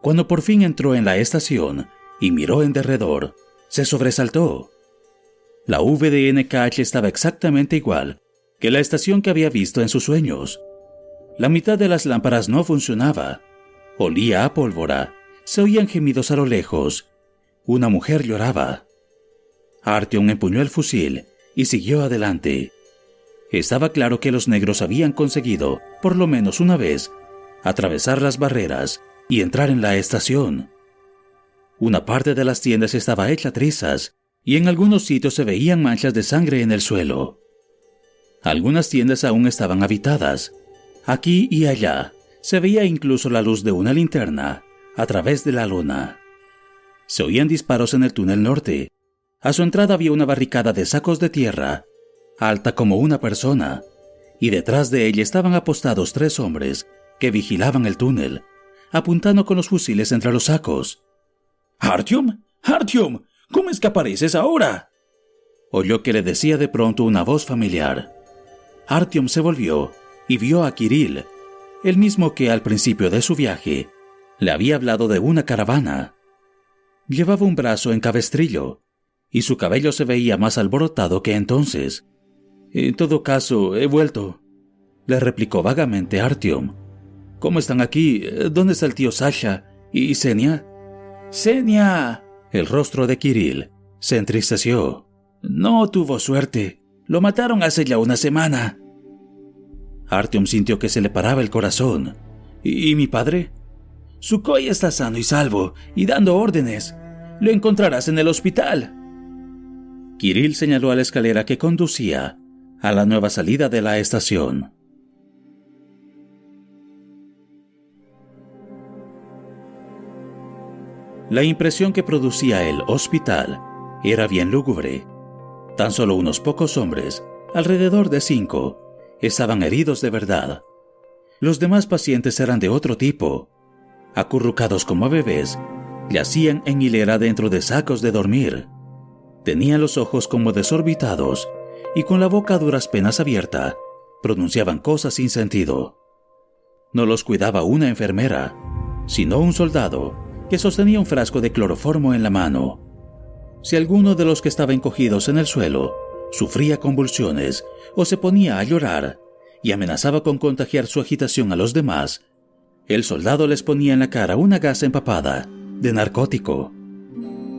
[SPEAKER 1] Cuando por fin entró en la estación y miró en derredor, se sobresaltó. La VDNKH estaba exactamente igual que la estación que había visto en sus sueños. La mitad de las lámparas no funcionaba. Olía a pólvora. Se oían gemidos a lo lejos. Una mujer lloraba. Artyom empuñó el fusil y siguió adelante. Estaba claro que los negros habían conseguido, por lo menos una vez, atravesar las barreras y entrar en la estación. Una parte de las tiendas estaba hecha trizas y en algunos sitios se veían manchas de sangre en el suelo. Algunas tiendas aún estaban habitadas, Aquí y allá se veía incluso la luz de una linterna a través de la luna. Se oían disparos en el túnel norte. A su entrada había una barricada de sacos de tierra, alta como una persona, y detrás de ella estaban apostados tres hombres que vigilaban el túnel, apuntando con los fusiles entre los sacos.
[SPEAKER 3] Artyom, Artyom, ¿cómo es que apareces ahora?
[SPEAKER 1] Oyó que le decía de pronto una voz familiar. Artyom se volvió y vio a Kirill, el mismo que al principio de su viaje le había hablado de una caravana. Llevaba un brazo en cabestrillo y su cabello se veía más alborotado que entonces. En todo caso, he vuelto, le replicó vagamente Artyom. ¿Cómo están aquí? ¿Dónde está el tío Sasha? ¿Y Senia?
[SPEAKER 3] Senia.
[SPEAKER 1] El rostro de Kirill se entristeció.
[SPEAKER 3] No tuvo suerte. Lo mataron hace ya una semana.
[SPEAKER 1] Artyom sintió que se le paraba el corazón.
[SPEAKER 3] ¿Y, mi padre? Sukhoi está sano y salvo y dando órdenes. Lo encontrarás en el hospital.
[SPEAKER 1] Kirill señaló a la escalera que conducía a la nueva salida de la estación. La impresión que producía el hospital era bien lúgubre. Tan solo unos pocos hombres, alrededor de cinco, estaban heridos de verdad. Los demás pacientes eran de otro tipo. Acurrucados como bebés, yacían en hilera dentro de sacos de dormir. Tenían los ojos como desorbitados y con la boca a duras penas abierta, pronunciaban cosas sin sentido. No los cuidaba una enfermera, sino un soldado que sostenía un frasco de cloroformo en la mano. Si alguno de los que estaban encogidos en el suelo sufría convulsiones o se ponía a llorar y amenazaba con contagiar su agitación a los demás, el soldado les ponía en la cara una gasa empapada de narcótico.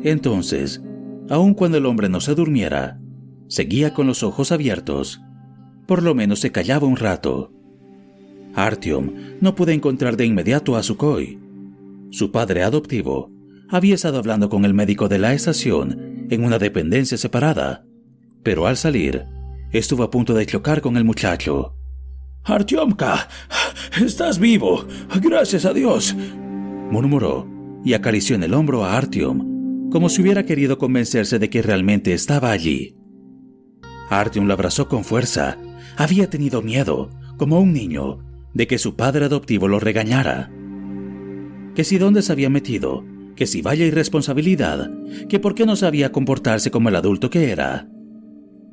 [SPEAKER 1] Entonces, aun cuando el hombre no se durmiera, seguía con los ojos abiertos. Por lo menos se callaba un rato. Artyom no pudo encontrar de inmediato a Sukhoi. Su padre adoptivo había estado hablando con el médico de la estación en una dependencia separada pero al salir, estuvo a punto de chocar con el muchacho.
[SPEAKER 3] Artyomka, estás vivo, gracias a Dios,
[SPEAKER 1] murmuró y acarició en el hombro a Artyom, como si hubiera querido convencerse de que realmente estaba allí. Artyom lo abrazó con fuerza. Había tenido miedo, como un niño, de que su padre adoptivo lo regañara. Que si dónde se había metido, que si vaya irresponsabilidad, que por qué no sabía comportarse como el adulto que era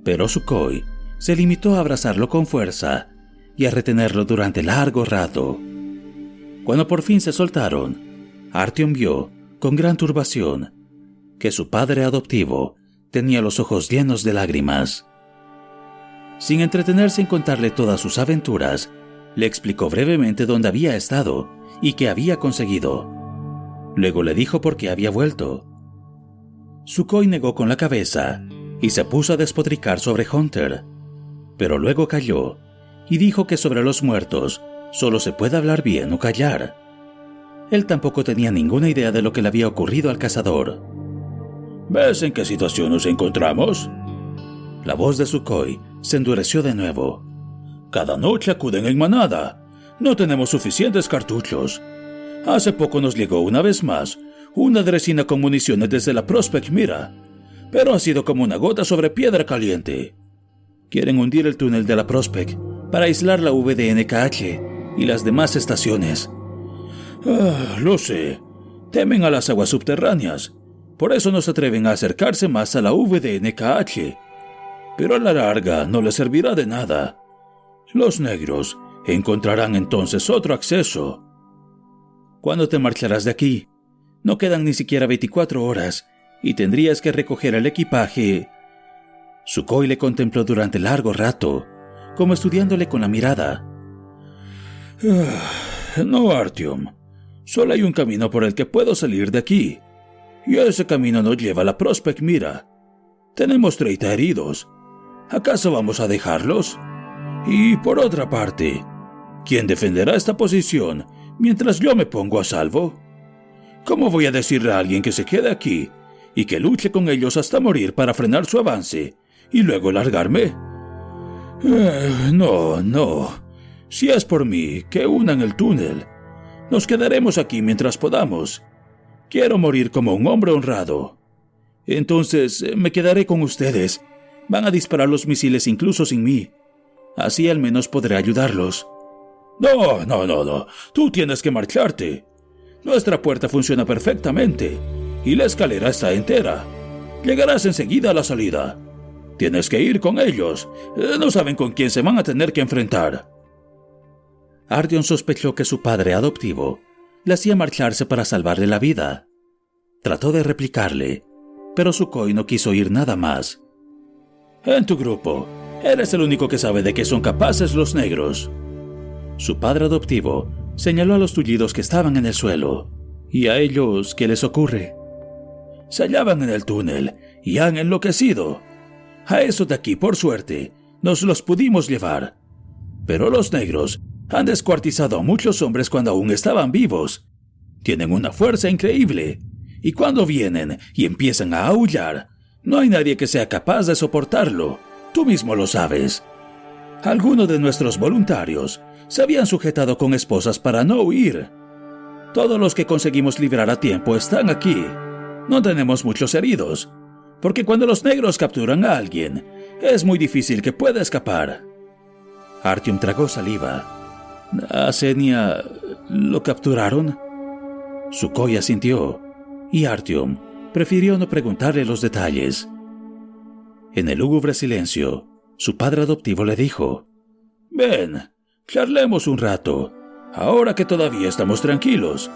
[SPEAKER 1] pero Sukhoi se limitó a abrazarlo con fuerza y a retenerlo durante largo rato. Cuando por fin se soltaron, Artyom vio, con gran turbación, que su padre adoptivo tenía los ojos llenos de lágrimas. Sin entretenerse en contarle todas sus aventuras, le explicó brevemente dónde había estado y qué había conseguido. Luego le dijo por qué había vuelto. Sukhoi negó con la cabeza y se puso a despotricar sobre Hunter, pero luego calló y dijo que sobre los muertos solo se puede hablar bien o callar. Él tampoco tenía ninguna idea de lo que le había ocurrido al cazador.
[SPEAKER 3] ¿Ves en qué situación nos encontramos?
[SPEAKER 1] La voz de Sukhoi se endureció de nuevo.
[SPEAKER 3] Cada noche acuden en manada. No tenemos suficientes cartuchos. Hace poco nos llegó una vez más una dresina con municiones desde la Prospect Mira pero ha sido como una gota sobre piedra caliente.
[SPEAKER 1] Quieren hundir el túnel de la Prospect para aislar la VDNKH y las demás estaciones. Ah, lo sé. Temen a las aguas subterráneas. Por eso no se atreven a acercarse más a la VDNKH. Pero a la larga no les servirá de nada. Los negros encontrarán entonces otro acceso. ¿Cuándo te marcharás de aquí? No quedan ni siquiera 24 horas y tendrías que recoger el equipaje. Sukhoi le contempló durante largo rato, como estudiándole con la mirada. No, Artyom. Solo hay un camino por el que puedo salir de aquí. Y ese camino no lleva a la Prospect Mira. Tenemos 30 heridos. ¿Acaso vamos a dejarlos? Y por otra parte, ¿quién defenderá esta posición mientras yo me pongo a salvo? ¿Cómo voy a decirle a alguien que se quede aquí y que luche con ellos hasta morir para frenar su avance y luego largarme? Eh, no, no. Si es por mí, que unan el túnel. Nos quedaremos aquí mientras podamos. Quiero morir como un hombre honrado. Entonces eh, me quedaré con ustedes. Van a disparar los misiles incluso sin mí. Así al menos podré ayudarlos. No, no, no, no. Tú tienes que marcharte. Nuestra puerta funciona perfectamente y la escalera está entera. Llegarás enseguida a la salida. Tienes que ir con ellos. Eh, no saben con quién se van a tener que enfrentar. Ardion sospechó que su padre adoptivo le hacía marcharse para salvarle la vida. Trató de replicarle, pero Sukhoi no quiso oír nada más. En tu grupo, eres el único que sabe de qué son capaces los negros. Su padre adoptivo señaló a los tullidos que estaban en el suelo. ¿Y a ellos qué les ocurre? Se hallaban en el túnel y han enloquecido. A eso de aquí, por suerte, nos los pudimos llevar. Pero los negros han descuartizado a muchos hombres cuando aún estaban vivos. Tienen una fuerza increíble. Y cuando vienen y empiezan a aullar, no hay nadie que sea capaz de soportarlo. Tú mismo lo sabes. Algunos de nuestros voluntarios se habían sujetado con esposas para no huir. Todos los que conseguimos librar a tiempo están aquí. No tenemos muchos heridos, porque cuando los negros capturan a alguien, es muy difícil que pueda escapar. Artyom tragó saliva. ¿A Senia lo capturaron? Sukhoi asintió, y Artyom prefirió no preguntarle los detalles. En el lúgubre silencio, su padre adoptivo le dijo, Ven, Charlemos un rato, ahora que todavía estamos tranquilos.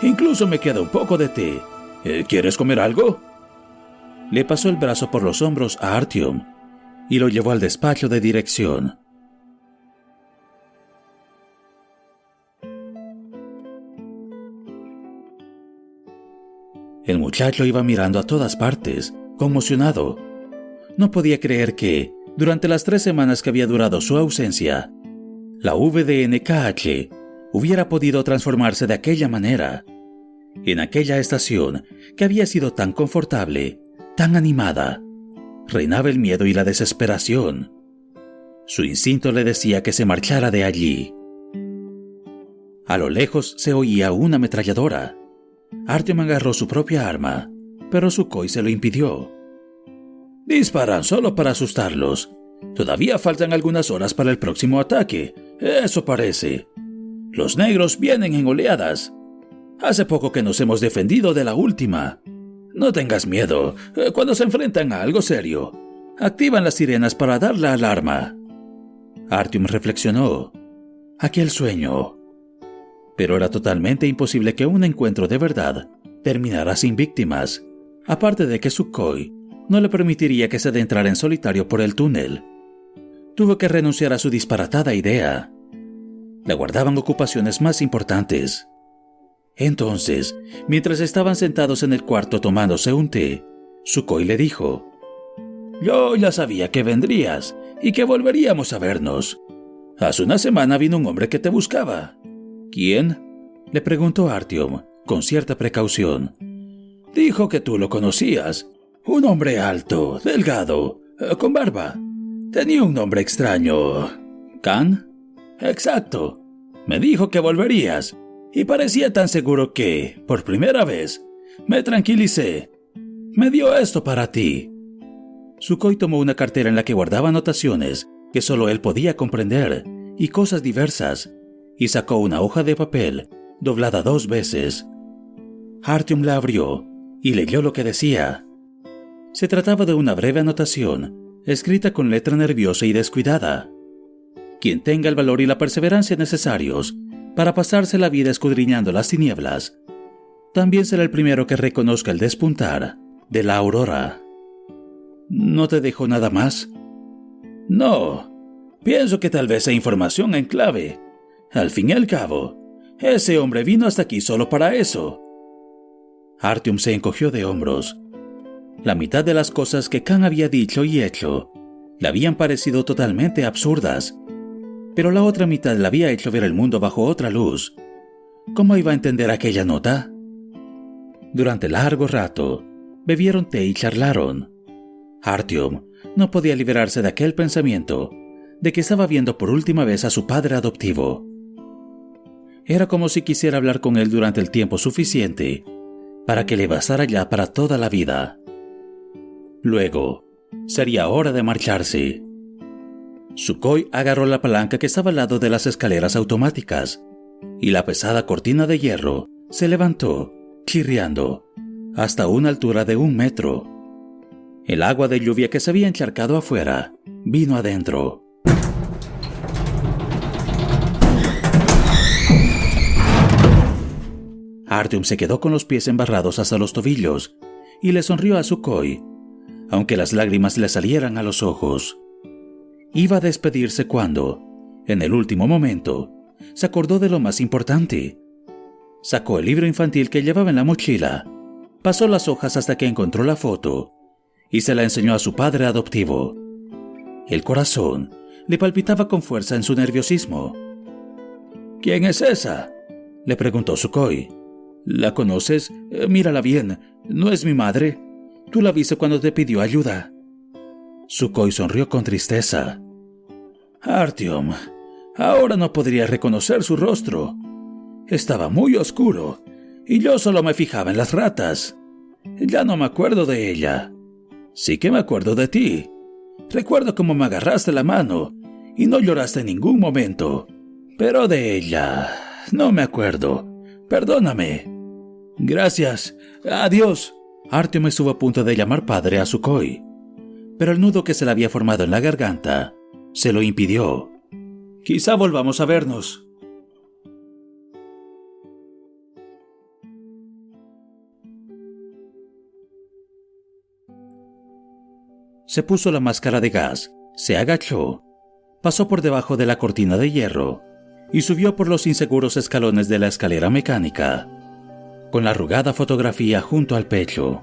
[SPEAKER 1] Incluso me queda un poco de té. Eh, ¿Quieres comer algo? Le pasó el brazo por los hombros a Artyom y lo llevó al despacho de dirección. El muchacho iba mirando a todas partes, conmocionado. No podía creer que, durante las tres semanas que había durado su ausencia, la VDNKH hubiera podido transformarse de aquella manera. En aquella estación que había sido tan confortable, tan animada, reinaba el miedo y la desesperación. Su instinto le decía que se marchara de allí. A lo lejos se oía una ametralladora. Artyom agarró su propia arma, pero Sukhoi se lo impidió. Disparan solo para asustarlos. Todavía faltan algunas horas para el próximo ataque, eso parece. Los negros vienen en oleadas. Hace poco que nos hemos defendido de la última. No tengas miedo. Eh, cuando se enfrentan a algo serio, activan las sirenas para dar la alarma. Artyom reflexionó. Aquel sueño. Pero era totalmente imposible que un encuentro de verdad terminara sin víctimas, aparte de que Sukhoi no le permitiría que se adentrara en solitario por el túnel tuvo que renunciar a su disparatada idea. Le guardaban ocupaciones más importantes. Entonces, mientras estaban sentados en el cuarto tomándose un té, Sukhoi le dijo, Yo ya sabía que vendrías y que volveríamos a vernos. Hace una semana vino un hombre que te buscaba. ¿Quién? le preguntó Artyom, con cierta precaución. Dijo que tú lo conocías. Un hombre alto, delgado, eh, con barba. Tenía un nombre extraño. ¿Khan? Exacto. Me dijo que volverías, y parecía tan seguro que, por primera vez, me tranquilicé. Me dio esto para ti. Sukhoi tomó una cartera en la que guardaba anotaciones que solo él podía comprender y cosas diversas, y sacó una hoja de papel doblada dos veces. Artyom la abrió y leyó lo que decía. Se trataba de una breve anotación, escrita con letra nerviosa y descuidada. Quien tenga el valor y la perseverancia necesarios para pasarse la vida escudriñando las tinieblas, también será el primero que reconozca el despuntar de la aurora. ¿No te dejo nada más?
[SPEAKER 3] No. Pienso que tal vez sea información en clave. Al fin y al cabo, ese hombre vino hasta aquí solo para eso.
[SPEAKER 1] Artyom se encogió de hombros. La mitad de las cosas que Khan había dicho y hecho le habían parecido totalmente absurdas, pero la otra mitad le había hecho ver el mundo bajo otra luz. ¿Cómo iba a entender aquella nota? Durante largo rato, bebieron té y charlaron. Artyom no podía liberarse de aquel pensamiento de que estaba viendo por última vez a su padre adoptivo. Era como si quisiera hablar con él durante el tiempo suficiente para que le bastara ya para toda la vida. Luego, sería hora de marcharse. Sukhoi agarró la palanca que estaba al lado de las escaleras automáticas y la pesada cortina de hierro se levantó, chirriando, hasta una altura de un metro. El agua de lluvia que se había encharcado afuera vino adentro. Artyom se quedó con los pies embarrados hasta los tobillos y le sonrió a Sukhoi, aunque las lágrimas le salieran a los ojos. Iba a despedirse cuando, en el último momento, se acordó de lo más importante. Sacó el libro infantil que llevaba en la mochila, pasó las hojas hasta que encontró la foto y se la enseñó a su padre adoptivo. El corazón le palpitaba con fuerza en su nerviosismo.
[SPEAKER 3] ¿Quién es esa?
[SPEAKER 1] le preguntó Sukhoi.
[SPEAKER 3] ¿La conoces? Eh, mírala bien. ¿No es mi madre? Tú la viste cuando te pidió ayuda.
[SPEAKER 1] Sukhoi sonrió con tristeza.
[SPEAKER 3] Artyom, ahora no podría reconocer su rostro. Estaba muy oscuro y yo solo me fijaba en las ratas. Ya no me acuerdo de ella. Sí que me acuerdo de ti. Recuerdo cómo me agarraste la mano y no lloraste en ningún momento. Pero de ella no me acuerdo. Perdóname. Gracias. Adiós.
[SPEAKER 1] Artyom estuvo a punto de llamar padre a Sukhoi, pero el nudo que se le había formado en la garganta se lo impidió.
[SPEAKER 3] Quizá volvamos a vernos.
[SPEAKER 1] Se puso la máscara de gas, se agachó, pasó por debajo de la cortina de hierro y subió por los inseguros escalones de la escalera mecánica, con la arrugada fotografía junto al pecho.